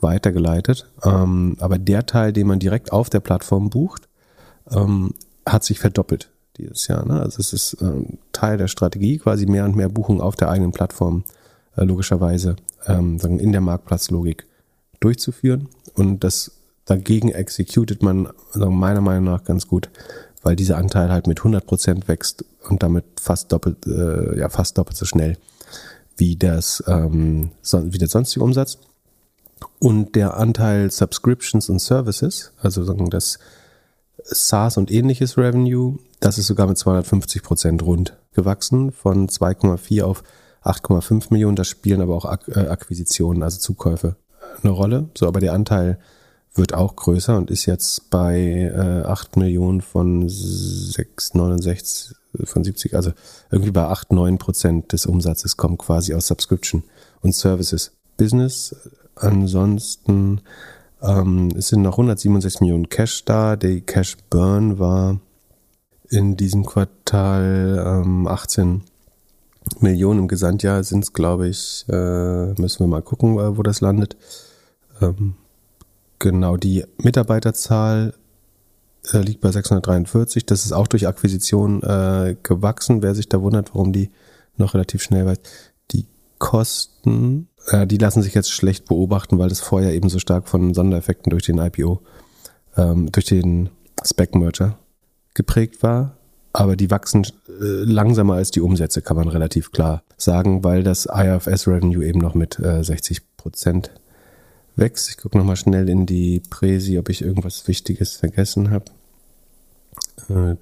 weitergeleitet. Ähm, aber der Teil, den man direkt auf der Plattform bucht, ähm, hat sich verdoppelt dieses Jahr. Ne? Also es ist ähm, Teil der Strategie, quasi mehr und mehr Buchungen auf der eigenen Plattform äh, logischerweise ähm, in der Marktplatzlogik durchzuführen. Und das dagegen executed man sagen, meiner Meinung nach ganz gut, weil dieser Anteil halt mit 100 Prozent wächst und damit fast doppelt, äh, ja, fast doppelt so schnell wie, das, ähm, wie der sonstige Umsatz. Und der Anteil Subscriptions und Services, also sagen das SaaS und ähnliches Revenue, das ist sogar mit 250 Prozent rund gewachsen, von 2,4 auf 8,5 Millionen. Da spielen aber auch Ak äh, Akquisitionen, also Zukäufe, eine Rolle. So, aber der Anteil wird auch größer und ist jetzt bei äh, 8 Millionen von 6,69 von 70, also irgendwie bei 8, 9 Prozent des Umsatzes kommt quasi aus Subscription und Services. Business ansonsten ähm, es sind noch 167 Millionen Cash da. Der Cash Burn war in diesem Quartal ähm, 18 Millionen. Im Gesamtjahr sind es, glaube ich, äh, müssen wir mal gucken, äh, wo das landet. Ähm, genau, die Mitarbeiterzahl äh, liegt bei 643. Das ist auch durch Akquisition äh, gewachsen. Wer sich da wundert, warum die noch relativ schnell war. Die Kosten äh, die lassen sich jetzt schlecht beobachten, weil das vorher eben so stark von Sondereffekten durch den IPO, ähm, durch den Spec-Merger geprägt war. Aber die wachsen äh, langsamer als die Umsätze, kann man relativ klar sagen, weil das IFS-Revenue eben noch mit äh, 60 Prozent wächst. Ich gucke nochmal schnell in die Präsi, ob ich irgendwas Wichtiges vergessen habe. Äh,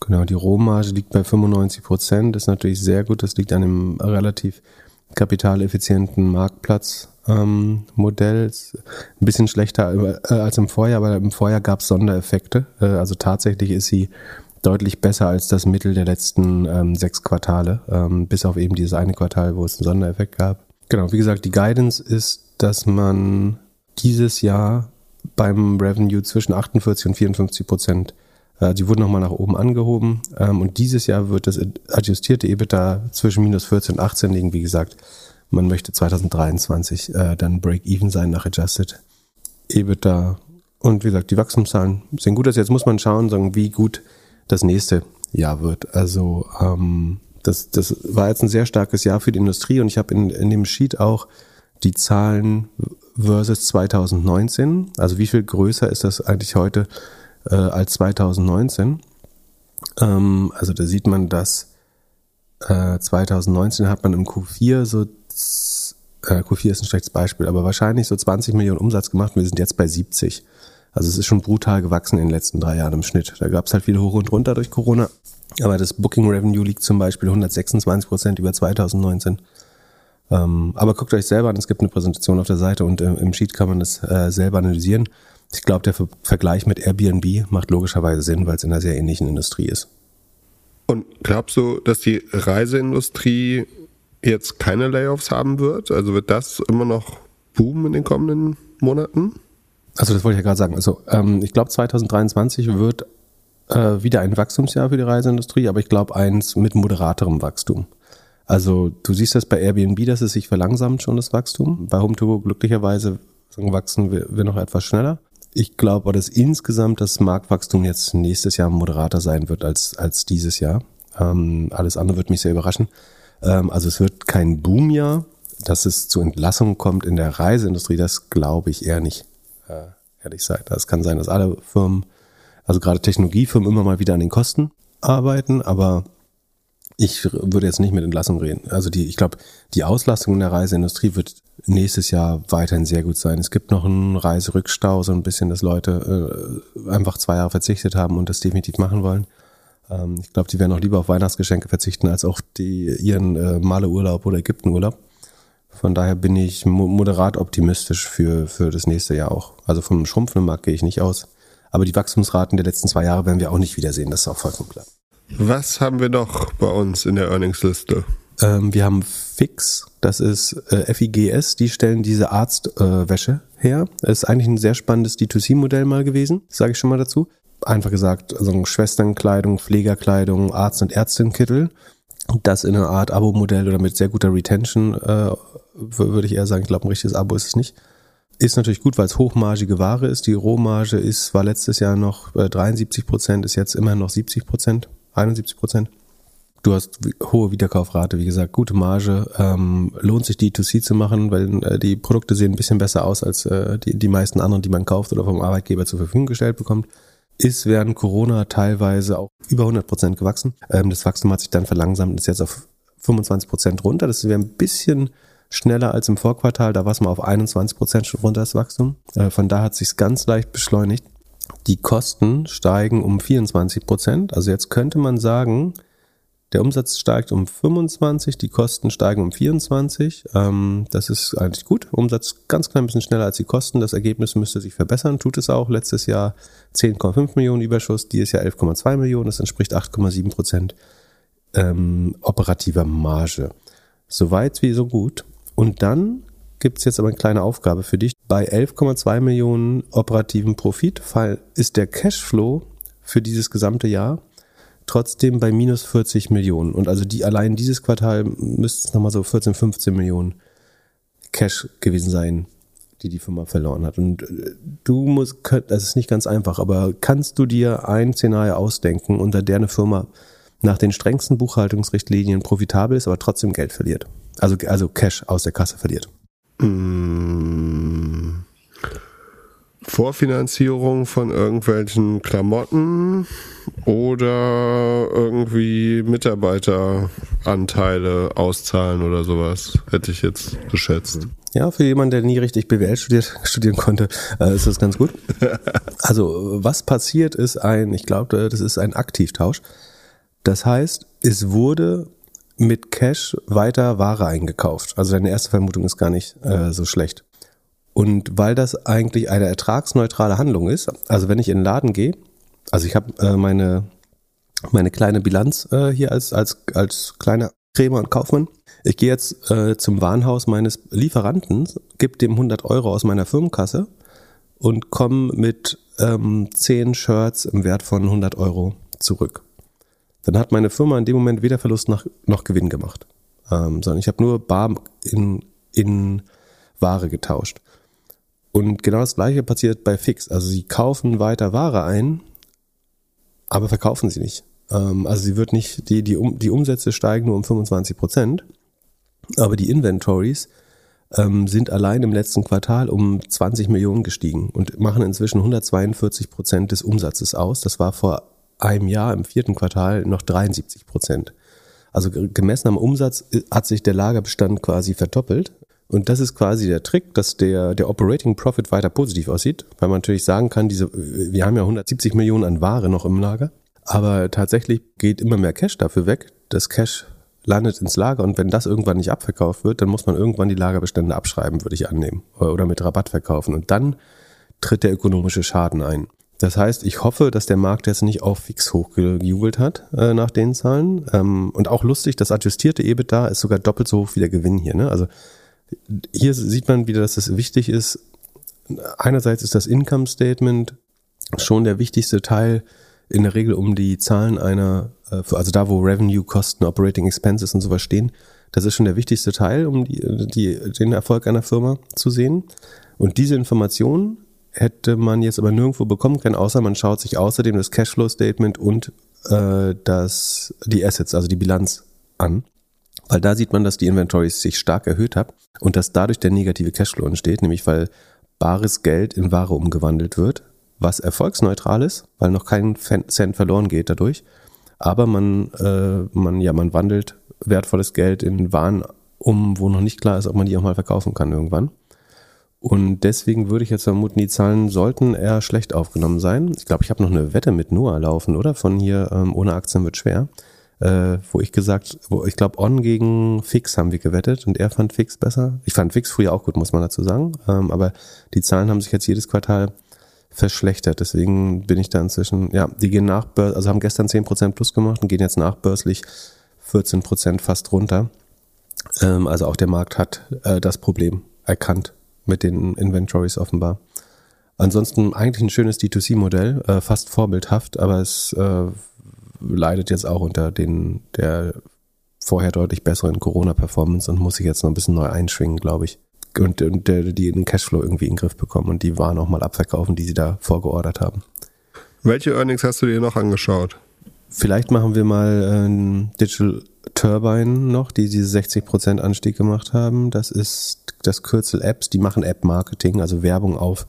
Genau, die Rohmarge liegt bei 95 Prozent. Das ist natürlich sehr gut. Das liegt an einem relativ kapitaleffizienten Marktplatzmodell. Ähm, ein bisschen schlechter äh, als im Vorjahr, aber im Vorjahr gab es Sondereffekte. Äh, also tatsächlich ist sie deutlich besser als das Mittel der letzten ähm, sechs Quartale, ähm, bis auf eben dieses eine Quartal, wo es einen Sondereffekt gab. Genau, wie gesagt, die Guidance ist, dass man dieses Jahr beim Revenue zwischen 48 und 54 Prozent die wurden nochmal nach oben angehoben. Ähm, und dieses Jahr wird das adjustierte EBITDA zwischen minus 14 und 18 liegen. Wie gesagt, man möchte 2023 äh, dann Break-Even sein nach Adjusted EBITDA. Und wie gesagt, die Wachstumszahlen sehen gut aus. Jetzt muss man schauen, wie gut das nächste Jahr wird. Also ähm, das, das war jetzt ein sehr starkes Jahr für die Industrie und ich habe in, in dem Sheet auch die Zahlen versus 2019. Also wie viel größer ist das eigentlich heute äh, als 2019. Ähm, also da sieht man, dass äh, 2019 hat man im Q4 so, äh, Q4 ist ein schlechtes Beispiel, aber wahrscheinlich so 20 Millionen Umsatz gemacht wir sind jetzt bei 70. Also es ist schon brutal gewachsen in den letzten drei Jahren im Schnitt. Da gab es halt viele hoch und runter durch Corona. Aber das Booking Revenue liegt zum Beispiel 126 Prozent über 2019. Ähm, aber guckt euch selber an, es gibt eine Präsentation auf der Seite und äh, im Sheet kann man das äh, selber analysieren. Ich glaube, der Vergleich mit Airbnb macht logischerweise Sinn, weil es in einer sehr ähnlichen Industrie ist. Und glaubst du, dass die Reiseindustrie jetzt keine Layoffs haben wird? Also wird das immer noch boomen in den kommenden Monaten? Also das wollte ich ja gerade sagen. Also ähm, ich glaube 2023 wird äh, wieder ein Wachstumsjahr für die Reiseindustrie, aber ich glaube eins mit moderaterem Wachstum. Also du siehst das bei Airbnb, dass es sich verlangsamt schon das Wachstum. Bei Home2Go glücklicherweise wachsen wir, wir noch etwas schneller. Ich glaube, dass insgesamt das Marktwachstum jetzt nächstes Jahr moderater sein wird als, als dieses Jahr. Ähm, alles andere wird mich sehr überraschen. Ähm, also es wird kein Boomjahr. Dass es zu Entlassungen kommt in der Reiseindustrie, das glaube ich eher nicht, äh, ehrlich gesagt. Es kann sein, dass alle Firmen, also gerade Technologiefirmen immer mal wieder an den Kosten arbeiten, aber ich würde jetzt nicht mit Entlassung reden. Also die, ich glaube, die Auslastung in der Reiseindustrie wird nächstes Jahr weiterhin sehr gut sein. Es gibt noch einen Reiserückstau, so ein bisschen, dass Leute äh, einfach zwei Jahre verzichtet haben und das definitiv machen wollen. Ähm, ich glaube, die werden auch lieber auf Weihnachtsgeschenke verzichten, als auch die, ihren äh, Maleurlaub oder Ägyptenurlaub. Von daher bin ich moderat optimistisch für, für das nächste Jahr auch. Also vom schrumpfenden Markt gehe ich nicht aus. Aber die Wachstumsraten der letzten zwei Jahre werden wir auch nicht wiedersehen. Das ist auch vollkommen klar. Was haben wir noch bei uns in der Earningsliste? Ähm, wir haben Fix, das ist äh, FIGS, die stellen diese Arztwäsche äh, her. Ist eigentlich ein sehr spannendes D2C-Modell mal gewesen, sage ich schon mal dazu. Einfach gesagt, also Schwesternkleidung, Pflegerkleidung, Arzt- und Ärztinkittel. Das in einer Art Abo-Modell oder mit sehr guter Retention, äh, würde ich eher sagen, ich glaube, ein richtiges Abo ist es nicht. Ist natürlich gut, weil es hochmargige Ware ist. Die Rohmarge ist, war letztes Jahr noch 73 Prozent, ist jetzt immer noch 70 Prozent, 71 Prozent. Du hast hohe Wiederkaufrate, wie gesagt, gute Marge. Ähm, lohnt sich D2C zu machen, weil äh, die Produkte sehen ein bisschen besser aus als äh, die, die meisten anderen, die man kauft oder vom Arbeitgeber zur Verfügung gestellt bekommt. Ist während Corona teilweise auch über 100 Prozent gewachsen. Ähm, das Wachstum hat sich dann verlangsamt und ist jetzt auf 25 Prozent runter. Das wäre ein bisschen schneller als im Vorquartal. Da war es mal auf 21 Prozent runter, das Wachstum. Äh, von da hat sich ganz leicht beschleunigt. Die Kosten steigen um 24 Prozent. Also jetzt könnte man sagen, der Umsatz steigt um 25, die Kosten steigen um 24. Ähm, das ist eigentlich gut. Umsatz ganz klein bisschen schneller als die Kosten. Das Ergebnis müsste sich verbessern, tut es auch. Letztes Jahr 10,5 Millionen Überschuss, dieses Jahr 11,2 Millionen. Das entspricht 8,7 Prozent ähm, operativer Marge. Soweit wie so gut. Und dann gibt's jetzt aber eine kleine Aufgabe für dich. Bei 11,2 Millionen operativen Profit ist der Cashflow für dieses gesamte Jahr trotzdem bei minus 40 Millionen. Und also die allein dieses Quartal müsste es nochmal so 14, 15 Millionen Cash gewesen sein, die die Firma verloren hat. Und äh, du musst, das ist nicht ganz einfach, aber kannst du dir ein Szenario ausdenken, unter der eine Firma nach den strengsten Buchhaltungsrichtlinien profitabel ist, aber trotzdem Geld verliert? Also, also Cash aus der Kasse verliert. Mmh. Vorfinanzierung von irgendwelchen Klamotten oder irgendwie Mitarbeiteranteile auszahlen oder sowas, hätte ich jetzt geschätzt. Ja, für jemanden, der nie richtig BWL studiert, studieren konnte, äh, ist das ganz gut. Also, was passiert ist ein, ich glaube, das ist ein Aktivtausch. Das heißt, es wurde mit Cash weiter Ware eingekauft. Also deine erste Vermutung ist gar nicht äh, so schlecht. Und weil das eigentlich eine ertragsneutrale Handlung ist, also wenn ich in den Laden gehe, also ich habe äh, meine, meine kleine Bilanz äh, hier als, als, als kleiner Krämer und Kaufmann. Ich gehe jetzt äh, zum Warenhaus meines Lieferanten, gebe dem 100 Euro aus meiner Firmenkasse und komme mit ähm, 10 Shirts im Wert von 100 Euro zurück. Dann hat meine Firma in dem Moment weder Verlust noch, noch Gewinn gemacht, ähm, sondern ich habe nur bar in, in Ware getauscht. Und genau das gleiche passiert bei Fix. Also sie kaufen weiter Ware ein, aber verkaufen sie nicht. Ähm, also sie wird nicht, die, die, um, die Umsätze steigen nur um 25 Prozent, aber die Inventories ähm, sind allein im letzten Quartal um 20 Millionen gestiegen und machen inzwischen 142 Prozent des Umsatzes aus. Das war vor einem Jahr im vierten Quartal noch 73 Prozent. Also gemessen am Umsatz äh, hat sich der Lagerbestand quasi verdoppelt. Und das ist quasi der Trick, dass der, der Operating Profit weiter positiv aussieht, weil man natürlich sagen kann, diese, wir haben ja 170 Millionen an Ware noch im Lager, aber tatsächlich geht immer mehr Cash dafür weg. Das Cash landet ins Lager und wenn das irgendwann nicht abverkauft wird, dann muss man irgendwann die Lagerbestände abschreiben, würde ich annehmen, oder mit Rabatt verkaufen. Und dann tritt der ökonomische Schaden ein. Das heißt, ich hoffe, dass der Markt jetzt nicht auf fix hochgejubelt hat äh, nach den Zahlen. Ähm, und auch lustig, das adjustierte EBITDA ist sogar doppelt so hoch wie der Gewinn hier. Ne? Also hier sieht man wieder, dass es wichtig ist. Einerseits ist das Income Statement schon der wichtigste Teil in der Regel um die Zahlen einer, äh, also da wo Revenue, Kosten, Operating Expenses und sowas stehen. Das ist schon der wichtigste Teil, um die, die, den Erfolg einer Firma zu sehen. Und diese Informationen hätte man jetzt aber nirgendwo bekommen können, außer man schaut sich außerdem das Cashflow Statement und äh, das, die Assets, also die Bilanz an. Weil da sieht man, dass die Inventories sich stark erhöht haben und dass dadurch der negative Cashflow entsteht, nämlich weil bares Geld in Ware umgewandelt wird, was erfolgsneutral ist, weil noch kein Cent verloren geht dadurch. Aber man, äh, man, ja, man wandelt wertvolles Geld in Waren um, wo noch nicht klar ist, ob man die auch mal verkaufen kann irgendwann. Und deswegen würde ich jetzt vermuten, die Zahlen sollten eher schlecht aufgenommen sein. Ich glaube, ich habe noch eine Wette mit Noah laufen, oder? Von hier, ähm, ohne Aktien wird schwer äh, wo ich gesagt, wo ich glaube, On gegen Fix haben wir gewettet und er fand Fix besser. Ich fand Fix früher auch gut, muss man dazu sagen. Ähm, aber die Zahlen haben sich jetzt jedes Quartal verschlechtert. Deswegen bin ich da inzwischen, ja, die gehen nach, also haben gestern 10% plus gemacht und gehen jetzt nachbörslich 14% fast runter. Ähm, also auch der Markt hat äh, das Problem erkannt mit den Inventories offenbar. Ansonsten eigentlich ein schönes D2C-Modell, äh, fast vorbildhaft, aber es äh, leidet jetzt auch unter den der vorher deutlich besseren Corona-Performance und muss sich jetzt noch ein bisschen neu einschwingen, glaube ich. Und, und die den Cashflow irgendwie in den Griff bekommen und die Waren auch mal abverkaufen, die sie da vorgeordert haben. Welche Earnings hast du dir noch angeschaut? Vielleicht machen wir mal ähm, Digital Turbine noch, die diese 60% Anstieg gemacht haben. Das ist das Kürzel Apps, die machen App-Marketing, also Werbung auf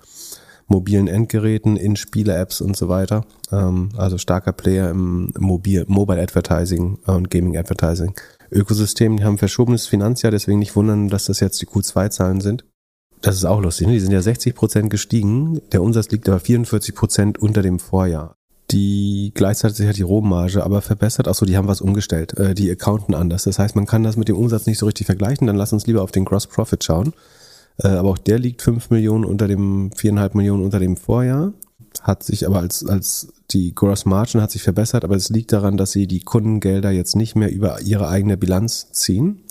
mobilen Endgeräten, in Spiele-Apps und so weiter. Ähm, also starker Player im Mobil Mobile Advertising und Gaming Advertising Ökosystem. Die haben verschobenes Finanzjahr, deswegen nicht wundern, dass das jetzt die Q2-Zahlen sind. Das ist auch lustig. Ne? Die sind ja 60 Prozent gestiegen. Der Umsatz liegt aber 44 Prozent unter dem Vorjahr. Die gleichzeitig hat die Rohmarge aber verbessert. Achso, die haben was umgestellt. Äh, die accounten anders. Das heißt, man kann das mit dem Umsatz nicht so richtig vergleichen. Dann lass uns lieber auf den Gross Profit schauen. Äh, aber auch der liegt 5 Millionen unter dem, 4,5 Millionen unter dem Vorjahr. Hat sich aber als, als die Gross Margin hat sich verbessert, aber es liegt daran, dass sie die Kundengelder jetzt nicht mehr über ihre eigene Bilanz ziehen.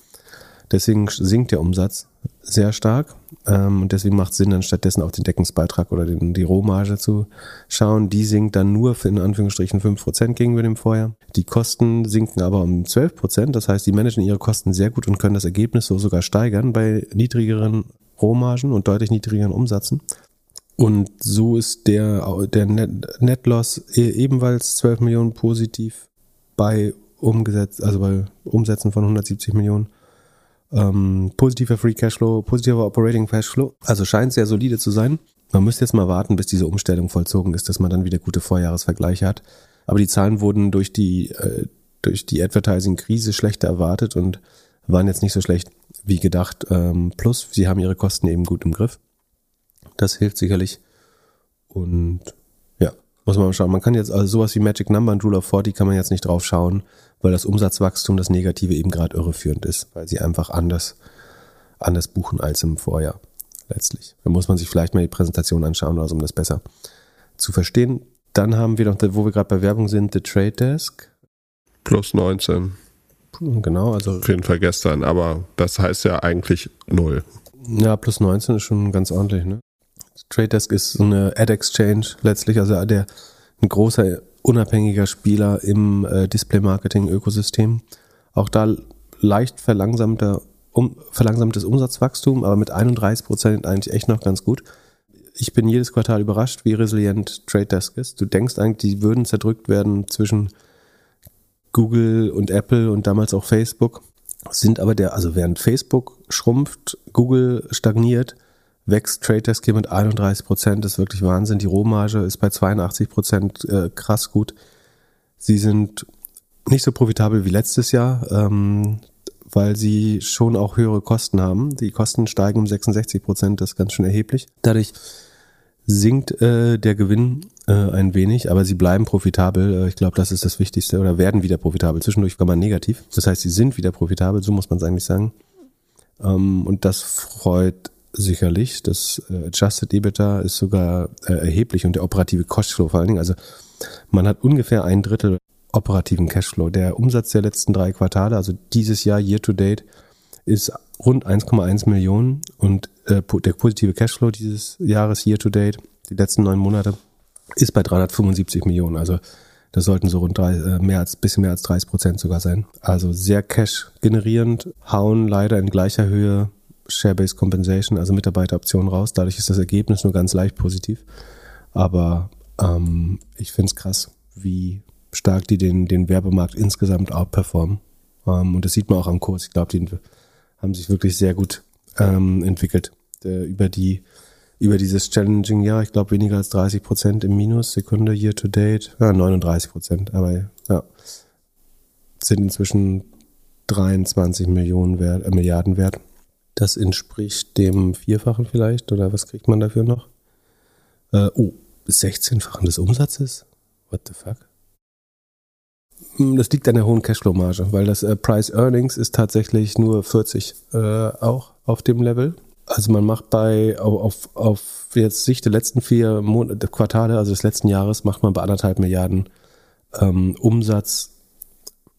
Deswegen sinkt der Umsatz sehr stark. Ähm, und deswegen macht es Sinn, dann stattdessen auch den Deckungsbeitrag oder den, die Rohmarge zu schauen. Die sinkt dann nur für in Anführungsstrichen 5% gegenüber dem Vorjahr. Die Kosten sinken aber um 12%. Das heißt, die managen ihre Kosten sehr gut und können das Ergebnis so sogar steigern bei niedrigeren Rohmargen und deutlich niedrigeren Umsätzen. Und so ist der, der Net, Net Loss e, ebenfalls 12 Millionen positiv bei umgesetzt, also bei Umsätzen von 170 Millionen. Ähm, positiver Free Cashflow, positiver Operating Cashflow. Also scheint sehr solide zu sein. Man müsste jetzt mal warten, bis diese Umstellung vollzogen ist, dass man dann wieder gute Vorjahresvergleiche hat. Aber die Zahlen wurden durch die, äh, durch die Advertising-Krise schlechter erwartet und waren jetzt nicht so schlecht wie gedacht. Ähm, plus, sie haben ihre Kosten eben gut im Griff. Das hilft sicherlich. Und ja, muss man mal schauen. Man kann jetzt also sowas wie Magic Number und Rule of 40 kann man jetzt nicht drauf schauen, weil das Umsatzwachstum, das Negative eben gerade irreführend ist, weil sie einfach anders, anders buchen als im Vorjahr letztlich. Da muss man sich vielleicht mal die Präsentation anschauen, also um das besser zu verstehen. Dann haben wir noch, wo wir gerade bei Werbung sind, The Trade Desk. Plus 19. Genau, also. Auf jeden Fall gestern, aber das heißt ja eigentlich null. Ja, plus 19 ist schon ganz ordentlich, ne? Trade Desk ist eine Ad Exchange letztlich, also der ein großer unabhängiger Spieler im äh, Display-Marketing-Ökosystem. Auch da leicht verlangsamter, um, verlangsamtes Umsatzwachstum, aber mit 31 Prozent eigentlich echt noch ganz gut. Ich bin jedes Quartal überrascht, wie resilient Trade Desk ist. Du denkst eigentlich, die würden zerdrückt werden zwischen Google und Apple und damals auch Facebook. Sind aber der, also während Facebook schrumpft, Google stagniert, wächst Trade Desk hier mit 31 Prozent, ist wirklich Wahnsinn. Die Rohmarge ist bei 82 Prozent äh, krass gut. Sie sind nicht so profitabel wie letztes Jahr, ähm, weil sie schon auch höhere Kosten haben. Die Kosten steigen um 66 Prozent, das ist ganz schön erheblich. Dadurch sinkt äh, der Gewinn äh, ein wenig, aber sie bleiben profitabel. Äh, ich glaube, das ist das Wichtigste oder werden wieder profitabel. Zwischendurch war man negativ. Das heißt, sie sind wieder profitabel, so muss man es eigentlich sagen. Ähm, und das freut sicherlich. Das äh, Adjusted EBITDA ist sogar äh, erheblich und der operative Cashflow vor allen Dingen. Also man hat ungefähr ein Drittel operativen Cashflow. Der Umsatz der letzten drei Quartale, also dieses Jahr year to date, ist rund 1,1 Millionen und äh, der positive Cashflow dieses Jahres year to date, die letzten neun Monate, ist bei 375 Millionen. Also das sollten so rund drei, äh, mehr als bisschen mehr als 30 Prozent sogar sein. Also sehr Cash generierend, hauen leider in gleicher Höhe Share-Based Compensation, also Mitarbeiteroptionen raus. Dadurch ist das Ergebnis nur ganz leicht positiv. Aber ähm, ich finde es krass, wie stark die den, den Werbemarkt insgesamt outperformen. Ähm, und das sieht man auch am Kurs. Ich glaube, die haben sich wirklich sehr gut ähm, entwickelt äh, über die über dieses challenging Jahr. Ich glaube weniger als 30 Prozent im Minus Sekunde year to date. Ja, 39 Prozent, aber ja sind inzwischen 23 Millionen wert, äh, Milliarden wert. Das entspricht dem Vierfachen vielleicht oder was kriegt man dafür noch? Äh, oh, 16-fachen des Umsatzes? What the fuck? Hm, das liegt an der hohen Cashflow-Marge, weil das äh, Price Earnings ist tatsächlich nur 40 äh, auch auf dem Level. Also man macht bei auf, auf jetzt Sicht der letzten vier Monate, Quartale, also des letzten Jahres, macht man bei anderthalb Milliarden ähm, Umsatz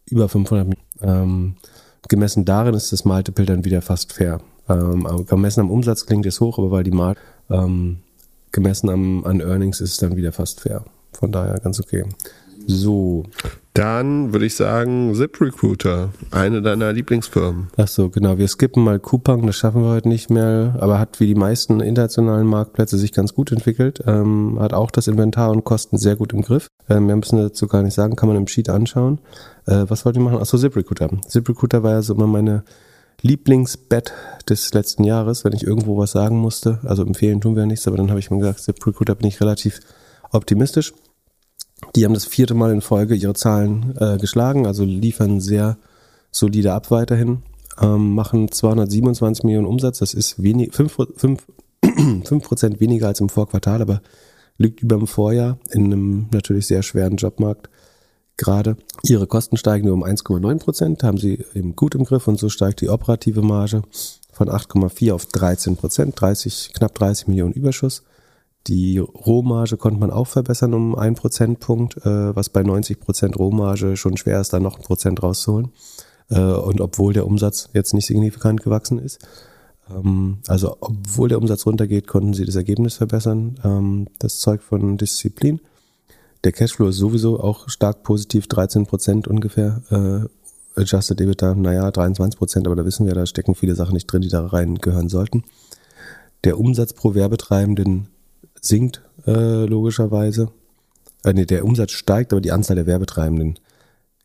über 500 Millionen. Ähm, gemessen darin ist das Multiple dann wieder fast fair. Ähm, gemessen am Umsatz klingt es hoch, aber weil die Markt ähm, gemessen am, an Earnings ist es dann wieder fast fair. Von daher ganz okay. So. Dann würde ich sagen, ZipRecruiter, eine deiner Lieblingsfirmen. Ach so, genau. Wir skippen mal Coupang, das schaffen wir heute nicht mehr, aber hat wie die meisten internationalen Marktplätze sich ganz gut entwickelt. Ähm, hat auch das Inventar und Kosten sehr gut im Griff. Ähm, mehr müssen dazu gar nicht sagen, kann man im Sheet anschauen. Äh, was wollte ich machen? Ach so, ZipRecruiter. ZipRecruiter war ja so immer meine Lieblingsbett des letzten Jahres, wenn ich irgendwo was sagen musste. Also empfehlen tun wir ja nichts, aber dann habe ich mir gesagt, ZipRecruiter bin ich relativ optimistisch. Die haben das vierte Mal in Folge ihre Zahlen äh, geschlagen, also liefern sehr solide ab weiterhin, ähm, machen 227 Millionen Umsatz, das ist wenig, 5, 5, 5% weniger als im Vorquartal, aber liegt über dem Vorjahr in einem natürlich sehr schweren Jobmarkt gerade. Ihre Kosten steigen nur um 1,9 Prozent, haben sie eben gut im Griff und so steigt die operative Marge von 8,4 auf 13 Prozent, 30, knapp 30 Millionen Überschuss. Die Rohmarge konnte man auch verbessern um einen Prozentpunkt, äh, was bei 90 Prozent Rohmarge schon schwer ist, da noch ein Prozent rauszuholen. Äh, und obwohl der Umsatz jetzt nicht signifikant gewachsen ist. Ähm, also obwohl der Umsatz runtergeht, konnten sie das Ergebnis verbessern. Ähm, das zeugt von Disziplin. Der Cashflow ist sowieso auch stark positiv, 13 Prozent ungefähr. Äh, Adjusted EBITDA, naja, 23 Prozent, aber da wissen wir, da stecken viele Sachen nicht drin, die da rein gehören sollten. Der Umsatz pro Werbetreibenden sinkt äh, logischerweise. Äh, nee, der Umsatz steigt, aber die Anzahl der Werbetreibenden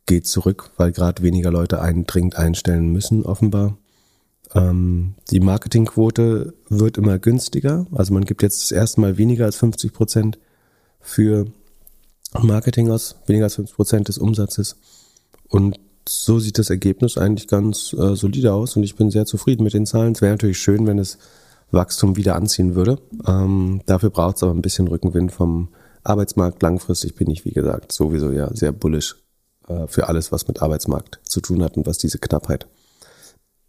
geht zurück, weil gerade weniger Leute einen dringend einstellen müssen, offenbar. Ähm, die Marketingquote wird immer günstiger. Also man gibt jetzt das erste Mal weniger als 50 Prozent für Marketing aus, weniger als 50 Prozent des Umsatzes. Und so sieht das Ergebnis eigentlich ganz äh, solide aus und ich bin sehr zufrieden mit den Zahlen. Es wäre natürlich schön, wenn es Wachstum wieder anziehen würde. Ähm, dafür braucht es aber ein bisschen Rückenwind vom Arbeitsmarkt. Langfristig bin ich, wie gesagt, sowieso ja sehr bullish äh, für alles, was mit Arbeitsmarkt zu tun hat und was diese Knappheit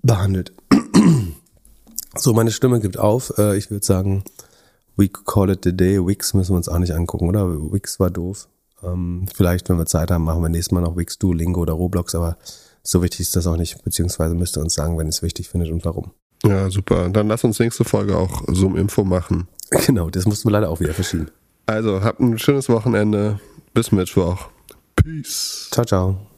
behandelt. so, meine Stimme gibt auf. Äh, ich würde sagen, we call it the day. Wix müssen wir uns auch nicht angucken, oder? Wix war doof. Ähm, vielleicht, wenn wir Zeit haben, machen wir nächstes Mal noch Wix, Duolingo oder Roblox, aber so wichtig ist das auch nicht, beziehungsweise müsst ihr uns sagen, wenn ihr es wichtig findet und warum. Ja, super. Dann lass uns nächste Folge auch Zoom-Info machen. Genau, das mussten wir leider auch wieder verschieben. Also, habt ein schönes Wochenende. Bis Mittwoch. Peace. Ciao, ciao.